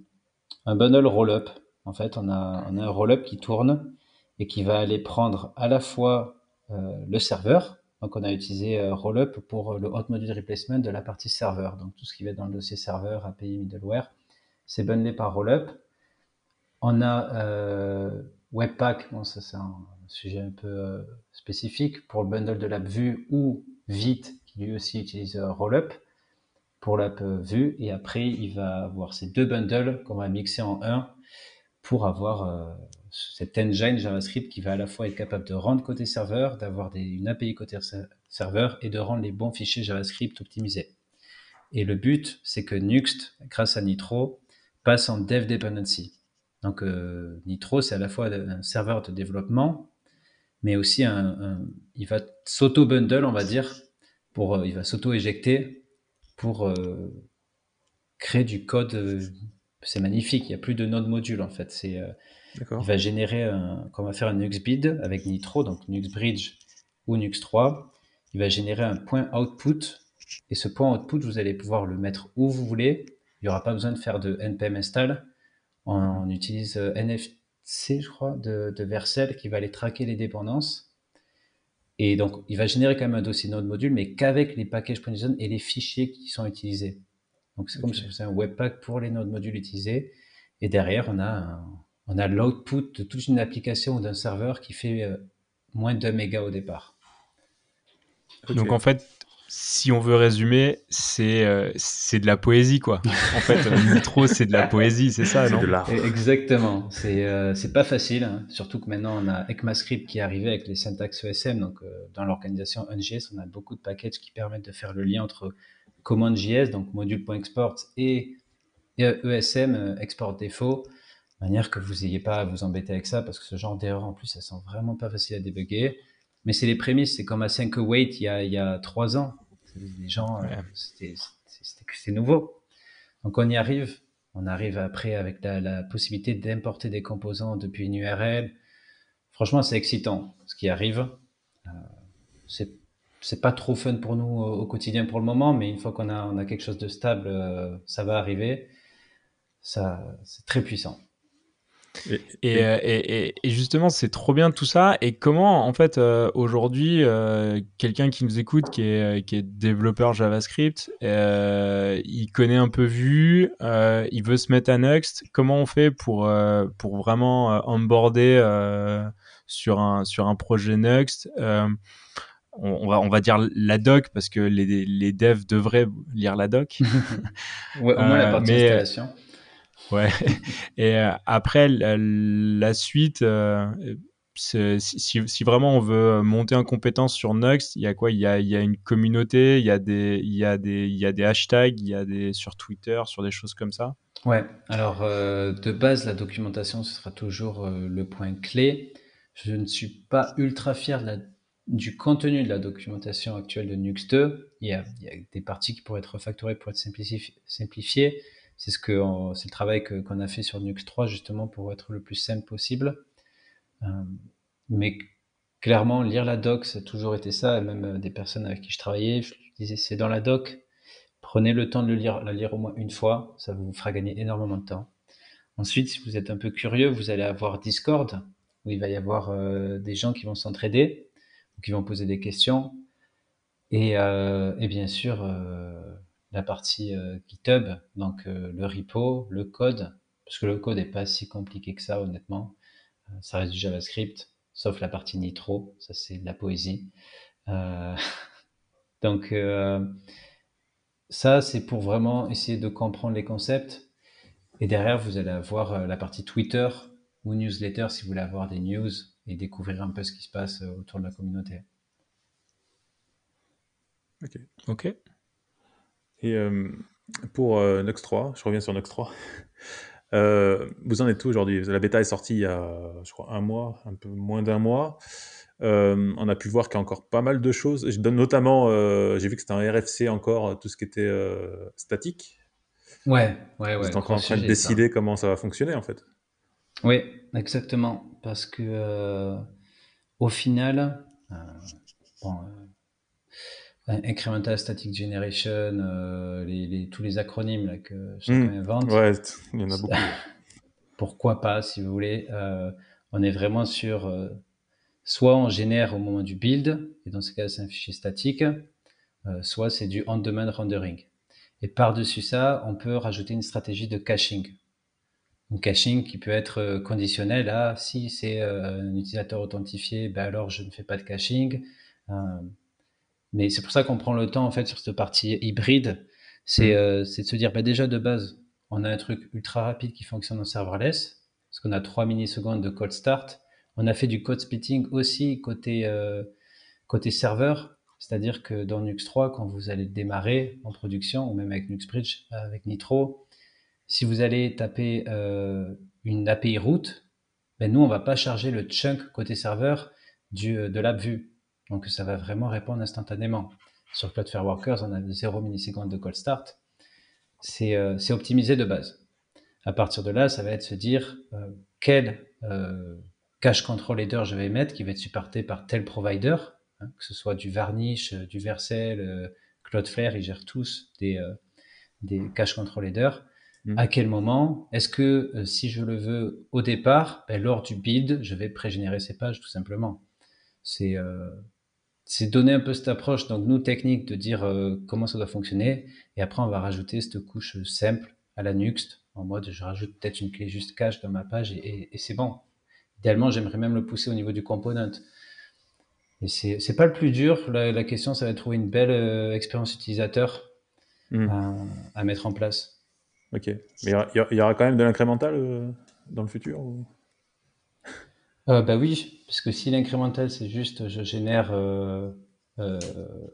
S3: un bundle roll-up en fait, on a, un roll-up qui tourne et qui va aller prendre à la fois euh, le serveur. Donc, on a utilisé euh, Rollup pour le hot module replacement de la partie serveur. Donc, tout ce qui va dans le dossier serveur, API, middleware, c'est bundlé par Rollup. On a euh, Webpack, bon, ça c'est un sujet un peu spécifique pour le bundle de l'app vue ou Vite, qui lui aussi utilise Rollup pour l'app vue. Et après, il va avoir ces deux bundles qu'on va mixer en un pour avoir euh, cette engine JavaScript qui va à la fois être capable de rendre côté serveur, d'avoir une API côté serveur et de rendre les bons fichiers JavaScript optimisés. Et le but, c'est que Nuxt, grâce à Nitro, passe en dev dependency. Donc euh, Nitro, c'est à la fois un serveur de développement, mais aussi un, il va s'auto-bundle, on va dire, pour, euh, il va s'auto-éjecter pour créer du code c'est magnifique. Il n'y a plus de node module en fait. C'est, euh, il va générer un, quand on va faire un NuxBid avec Nitro, donc NuxBridge ou Nux 3, il va générer un point output. Et ce point output, vous allez pouvoir le mettre où vous voulez. Il n'y aura pas besoin de faire de npm install. On, utilise euh, NFC, je crois, de, de Vercel qui va aller traquer les dépendances. Et donc, il va générer quand même un dossier node module, mais qu'avec les packages et les fichiers qui sont utilisés. Donc c'est comme si c'était un webpack pour les nodes modules utilisés. Et derrière, on a, on a l'output de toute une application ou d'un serveur qui fait euh, moins d'un méga au départ.
S2: Donc en fait, si on veut résumer, c'est euh, c'est de la poésie quoi. En fait, Nitro c'est de la poésie, c'est ça, non de
S3: l'art. Exactement. C'est euh, c'est pas facile, hein. surtout que maintenant on a ECMAScript qui est arrivé avec les syntaxes ESM. Donc dans l'organisation NGS, on a beaucoup de packages qui permettent de faire le lien entre CommonJS, donc module.export et ESM, euh, export défaut, de manière que vous n'ayez pas à vous embêter avec ça, parce que ce genre d'erreur, en plus, elles sont vraiment pas faciles à débugger. Mais c'est les prémices, c'est comme à 5 Wait il y a, il y a 3 ans. Les gens, euh, c'était nouveau. Donc on y arrive. On arrive après avec la, possibilité d'importer des composants depuis une URL. Franchement, c'est excitant ce qui arrive. Euh, c'est c'est pas trop fun pour nous au, quotidien pour le moment, mais une fois qu'on a, on a quelque chose de stable, euh, ça va arriver. Ça, c'est très puissant.
S2: Et, et, et, justement, c'est trop bien tout ça. Et comment, en fait, aujourd'hui, quelqu'un qui nous écoute, qui est, qui est développeur JavaScript, il connaît un peu Vue, il veut se mettre à Next. Comment on fait pour, pour vraiment onboarder sur, un, sur un projet Next on, va, on va dire la doc parce que les, les devs devraient lire la doc.
S3: ouais, au moins la euh, partie mais, installation.
S2: Ouais. Et euh, après, la, suite, euh, si, si, vraiment on veut monter en compétence sur Next, il y a quoi? Il y a, il y a une communauté, il y a des, il y a des, il y a des hashtags, il y a des sur Twitter, sur des choses comme ça.
S3: Ouais. Alors de base, la documentation ce sera toujours le point clé. Je ne suis pas ultra fier de la du contenu de la documentation actuelle de Nux 2, il y a, des parties qui pourraient être refactorées pour être simplifiées. C'est ce que le travail qu'on a fait sur Nux 3 justement pour être le plus simple possible. Euh, mais clairement, lire la doc, ça a toujours été ça. Même euh, des personnes avec qui je travaillais, je disais c'est dans la doc. Prenez le temps de le lire, la lire au moins une fois, ça vous fera gagner énormément de temps. Ensuite, si vous êtes un peu curieux, vous allez avoir Discord, où il va y avoir euh, des gens qui vont s'entraider qui vont poser des questions. Et, euh, bien sûr, euh, la partie euh, GitHub, donc le repo, le code, parce que le code n'est pas si compliqué que ça, honnêtement. ça reste du JavaScript, sauf la partie Nitro, ça c'est de la poésie. donc, ça, c'est pour vraiment essayer de comprendre les concepts. Et derrière, vous allez avoir la partie Twitter ou newsletter si vous voulez avoir des news et découvrir un peu ce qui se passe euh, autour de la communauté.
S1: Ok.
S2: Ok.
S1: Et euh, pour euh, Nux 3, je reviens sur Nux 3. vous en êtes où aujourd'hui? La bêta est sortie il y a, je crois, un mois, un peu moins d'un mois. on a pu voir qu'il y a encore pas mal de choses. Je donne notamment, j'ai vu que c'était un RFC encore, tout ce qui était statique.
S3: Ouais, ouais, ouais. Vous
S1: êtes encore en train de décider comment ça va fonctionner en fait.
S3: Oui, exactement. Parce que euh, au final, euh, bon, euh, Incremental Static Generation, les, tous les acronymes là, que chacun hmm. invente.
S1: Ouais, il y en a beaucoup.
S3: Pourquoi pas, si vous voulez. on est vraiment sur soit on génère au moment du build, et dans ce cas c'est un fichier statique, soit c'est du on-demand rendering. Et par-dessus ça, on peut rajouter une stratégie de caching un caching qui peut être euh, conditionnel à si c'est euh, un utilisateur authentifié, ben alors je ne fais pas de caching. Euh, mais c'est pour ça qu'on prend le temps en fait sur cette partie hybride, c'est mmh. de se dire ben déjà de base, on a un truc ultra rapide qui fonctionne en serverless, parce qu'on a 3 millisecondes de code start. On a fait du code splitting aussi côté, côté serveur, c'est-à-dire que dans Nux 3, quand vous allez démarrer en production, ou même avec NuxBridge, avec Nitro, si vous allez taper euh, une API route, ben nous, on va pas charger le chunk côté serveur du, euh, de l'app vue. Donc, ça va vraiment répondre instantanément. Sur Cloudflare Workers, on a 0 millisecondes de call start. Euh, c'est optimisé de base. À partir de là, ça va être se dire quel cache control header je vais mettre qui va être supporté par tel provider, hein, que ce soit du Varnish, du Vercel, Cloudflare, ils gèrent tous des, des cache control headers. Mmh. À quel moment Est-ce que euh, si je le veux au départ, ben, lors du build, je vais pré-générer ces pages tout simplement C'est euh, donner un peu cette approche, donc nous, technique, de dire euh, comment ça doit fonctionner. Et après, on va rajouter cette couche simple à la Nuxt, en mode je rajoute peut-être une clé juste cache dans ma page et, c'est bon. Idéalement, j'aimerais même le pousser au niveau du component. Et c'est pas le plus dur. La, question, ça va être trouver une belle expérience utilisateur mmh. à mettre en place.
S1: Ok. Mais il y, aura quand même de l'incrémental euh, dans le futur
S3: euh, Bah oui, parce que si l'incrémental c'est juste je génère euh,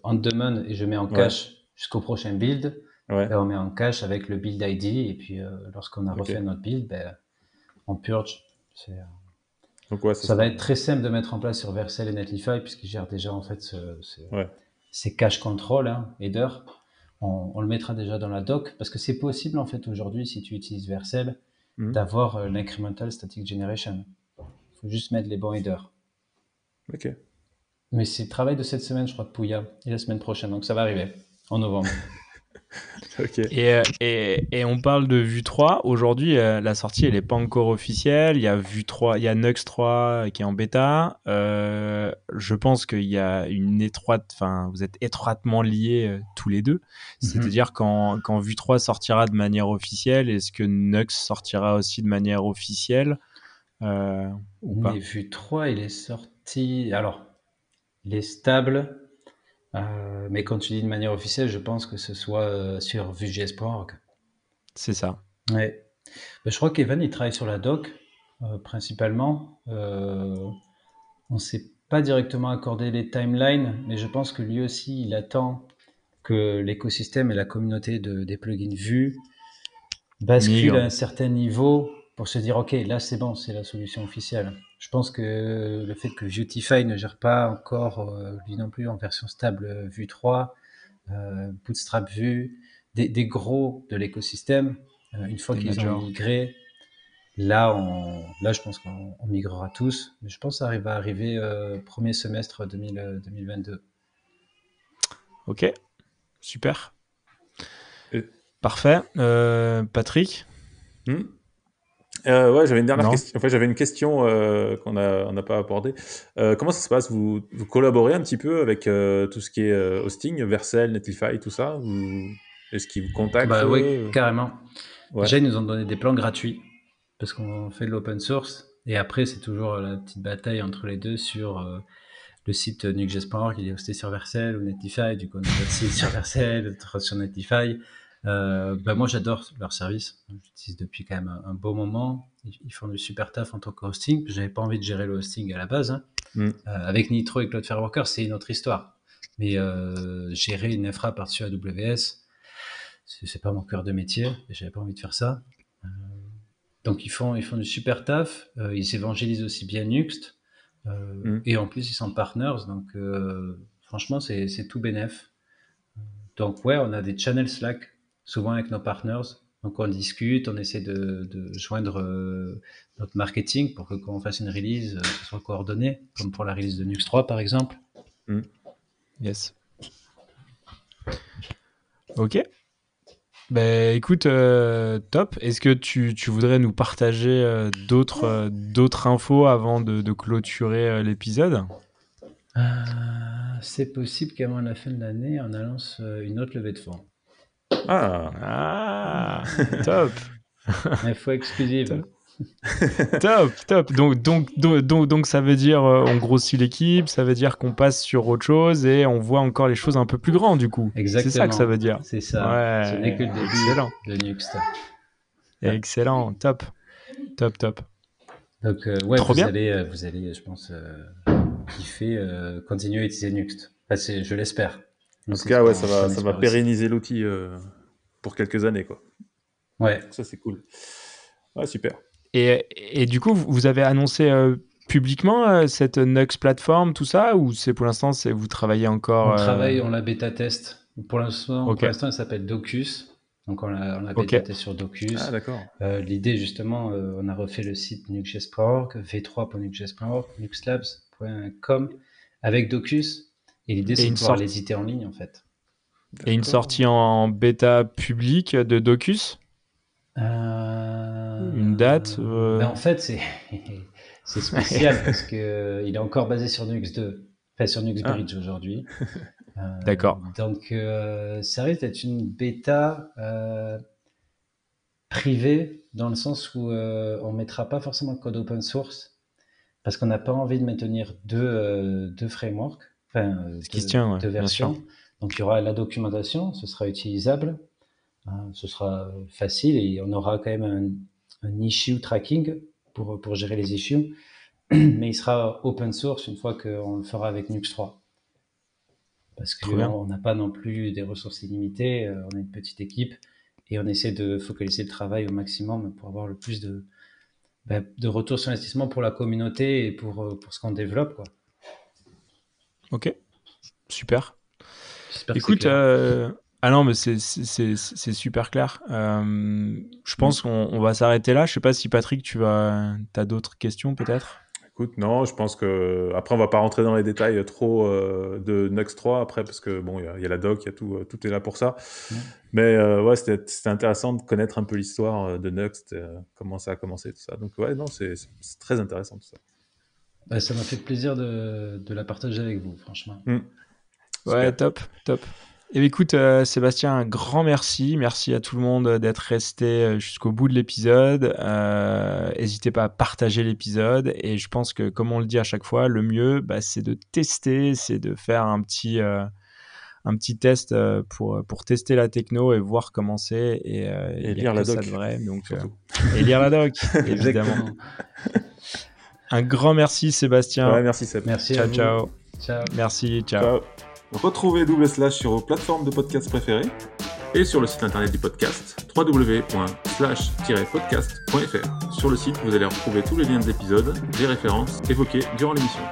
S3: en demand et je mets en cache jusqu'au prochain build, ouais. Ben, on met en cache avec le build ID et puis lorsqu'on a refait notre build, ben, on purge. Donc ouais, ça, ça va être très simple de mettre en place sur Vercel et Netlify puisqu'ils gèrent déjà en fait ce, ces cache control, hein, header on, le mettra déjà dans la doc parce que c'est possible en fait aujourd'hui si tu utilises Vercel mhm. d'avoir euh, l'incremental static generation. Il faut juste mettre les bons headers.
S1: Ok.
S3: Mais c'est le travail de cette semaine, je crois, de Pouya et la semaine prochaine, donc ça va arriver en novembre.
S2: et, et, et, on parle de Vue 3. Aujourd'hui, la sortie, elle n'est pas encore officielle. Il y a Vue 3, il y a Nux 3 qui est en bêta. Euh, je pense qu'il y a une étroite, enfin, vous êtes étroitement liés tous les deux. Mhm. C'est-à-dire quand, quand Vue 3 sortira de manière officielle, est-ce que Nux sortira aussi de manière officielle euh,
S3: ou pas? Vue 3, il est sorti. Alors, il est stable. Euh, mais quand tu dis de manière officielle, je pense que ce soit euh, sur Vue.js.org.
S2: C'est ça.
S3: Ouais. je crois qu'Evan, il travaille sur la doc, euh, principalement. on ne s'est pas directement accordé les timelines, mais je pense que lui aussi, il attend que l'écosystème et la communauté de, des plugins Vue basculent à un certain niveau pour se dire, OK, là, c'est bon, c'est la solution officielle. Je pense que le fait que Vuetify ne gère pas encore, euh, lui non plus, en version stable euh, Vue 3, euh, Bootstrap Vue, des, des, gros de l'écosystème, euh, une fois qu'ils ont migré, là, on, là je pense qu'on migrera tous. Mais je pense que ça va arriver euh, premier semestre 2000, 2022.
S2: Ok, super. Parfait. Patrick?
S1: Hmm? Euh, ouais, j'avais une dernière question. En fait, j'avais une question euh, qu'on n'a pas abordée. Euh, comment ça se passe? Vous, vous, collaborez un petit peu avec euh, tout ce qui est euh, hosting, Vercel, Netlify, tout ça? Ou Est-ce qu'ils vous contactent
S3: bah, Oui, carrément. Ouais. Déjà, ils nous ont donné des plans gratuits parce qu'on fait de l'open source. Et après, c'est toujours la petite bataille entre les deux sur le site Nuke.js.org, il est hosté sur Vercel ou Netlify. Du coup, on a notre site sur Vercel, sur Netlify. Euh, bah moi, j'adore leur service. J'utilise depuis quand même un, beau moment. Ils, font du super taf en tant que hosting. J'avais pas envie de gérer le hosting à la base. Hein. Mm. Euh, avec Nitro et Cloud Worker, c'est une autre histoire. Mais euh, gérer une infra par-dessus AWS, c'est pas mon cœur de métier. J'avais pas envie de faire ça. Donc ils font, ils font du super taf. Ils évangélisent aussi bien Nuxt. Mm. Et en plus, ils sont partners. Donc franchement, c'est tout bénef. Donc ouais, on a des channels Slack souvent avec nos partners. Donc on discute, on essaie de, joindre euh, notre marketing pour que quand on fasse une release, euh, ce soit coordonné, comme pour la release de Nux 3 par exemple.
S2: Mm. Yes. Ok. Ben écoute, euh, top. Est-ce que tu, voudrais nous partager d'autres d'autres infos avant de, de clôturer l'épisode?
S3: C'est possible qu'avant la fin de l'année, on annonce une autre levée de fonds.
S2: Ah, ah top.
S3: Info exclusive.
S2: top, top. Donc, donc, donc, donc, ça veut dire euh, on grossit l'équipe, ça veut dire qu'on passe sur autre chose et on voit encore les choses un peu plus grandes du coup.
S3: Exactement.
S2: C'est ça que ça veut dire.
S3: C'est ça. Ouais. Ce n'est que le début Excellent. de Nuxt.
S2: Excellent, top, top, top.
S3: Donc, euh, ouais, Trop vous, bien. Allez, euh, vous allez, je pense, kiffer, continuer à utiliser Nuxt. Enfin, je l'espère.
S1: En tout cas, ouais, ça va, ça va pérenniser l'outil euh, pour quelques années, quoi.
S3: Ouais.
S1: Ça, c'est cool. Ouais, super.
S2: Et, et, du coup, vous avez annoncé euh, publiquement euh, cette Nux plateforme, tout ça, ou c'est pour l'instant, c'est vous travaillez encore
S3: On travaille, on la bêta test. Pour l'instant, okay. elle s'appelle Docus. Donc on l'a, on bêta test sur Docus.
S1: Ah d'accord.
S3: l'idée justement, on a refait le site nuxjs.org, v3.nuxjs.org, nuxlabs.com avec Docus et l'idée, c'est de pouvoir les en ligne, en fait.
S2: Et une sortie en bêta publique de Docus
S3: euh...
S2: Une date euh...
S3: ben En fait, c'est c'est spécial parce que euh, il est encore basé sur Nux 2, enfin sur Nux ah. Bridge aujourd'hui.
S2: Euh, D'accord.
S3: Donc, euh, ça risque d'être une bêta privée dans le sens où on mettra pas forcément de code open source parce qu'on n'a pas envie de maintenir deux, deux frameworks enfin,
S2: euh, qui se tient,
S3: de versions. Donc il y aura la documentation, ce sera utilisable, hein, ce sera facile et on aura quand même un, issue tracking pour, pour gérer les issues, mais il sera open source une fois qu'on le fera avec Nux 3. Parce qu'on n'a pas non plus des ressources illimitées, euh, on est une petite équipe et on essaie de focaliser le travail au maximum pour avoir le plus de, ben, de retour sur investissement pour la communauté et pour, euh, pour ce qu'on développe. Quoi.
S2: Ok, super. Écoute, euh... ah non, mais c'est super clair. Euh, je pense qu'on va s'arrêter là. Je sais pas si Patrick, tu as, as d'autres questions peut-être?
S1: Écoute, non, je pense que après on va pas rentrer dans les détails trop euh, de Nux 3 après parce que bon, il y, a la doc, il y a tout, tout est là pour ça. Mais euh, ouais, c'était intéressant de connaître un peu l'histoire de Nux, comment ça a commencé tout ça. Donc ouais, non, c'est très intéressant tout ça.
S3: Bah, ça m'a fait plaisir de, de, la partager avec vous, franchement.
S2: Mmh. Ouais, top, top. Et eh écoute, euh, Sébastien, un grand merci. Merci à tout le monde d'être resté euh, jusqu'au bout de l'épisode. N'hésitez euh, pas à partager l'épisode. Et je pense que, comme on le dit à chaque fois, le mieux, bah, c'est de tester, c'est de faire un petit, un petit test pour, pour tester la techno et voir comment c'est. Et,
S1: lire la doc.
S2: donc, et lire la doc, évidemment. Un grand merci, Sébastien.
S1: Ouais, merci, Seb.
S3: Merci.
S2: Ciao,
S3: ciao.
S2: Ciao. Merci, ciao.
S1: Retrouvez Double Slash sur vos plateformes de podcast préférées et sur le site internet du podcast www.slash-podcast.fr. Sur le site, vous allez retrouver tous les liens des épisodes, les références évoquées durant l'émission.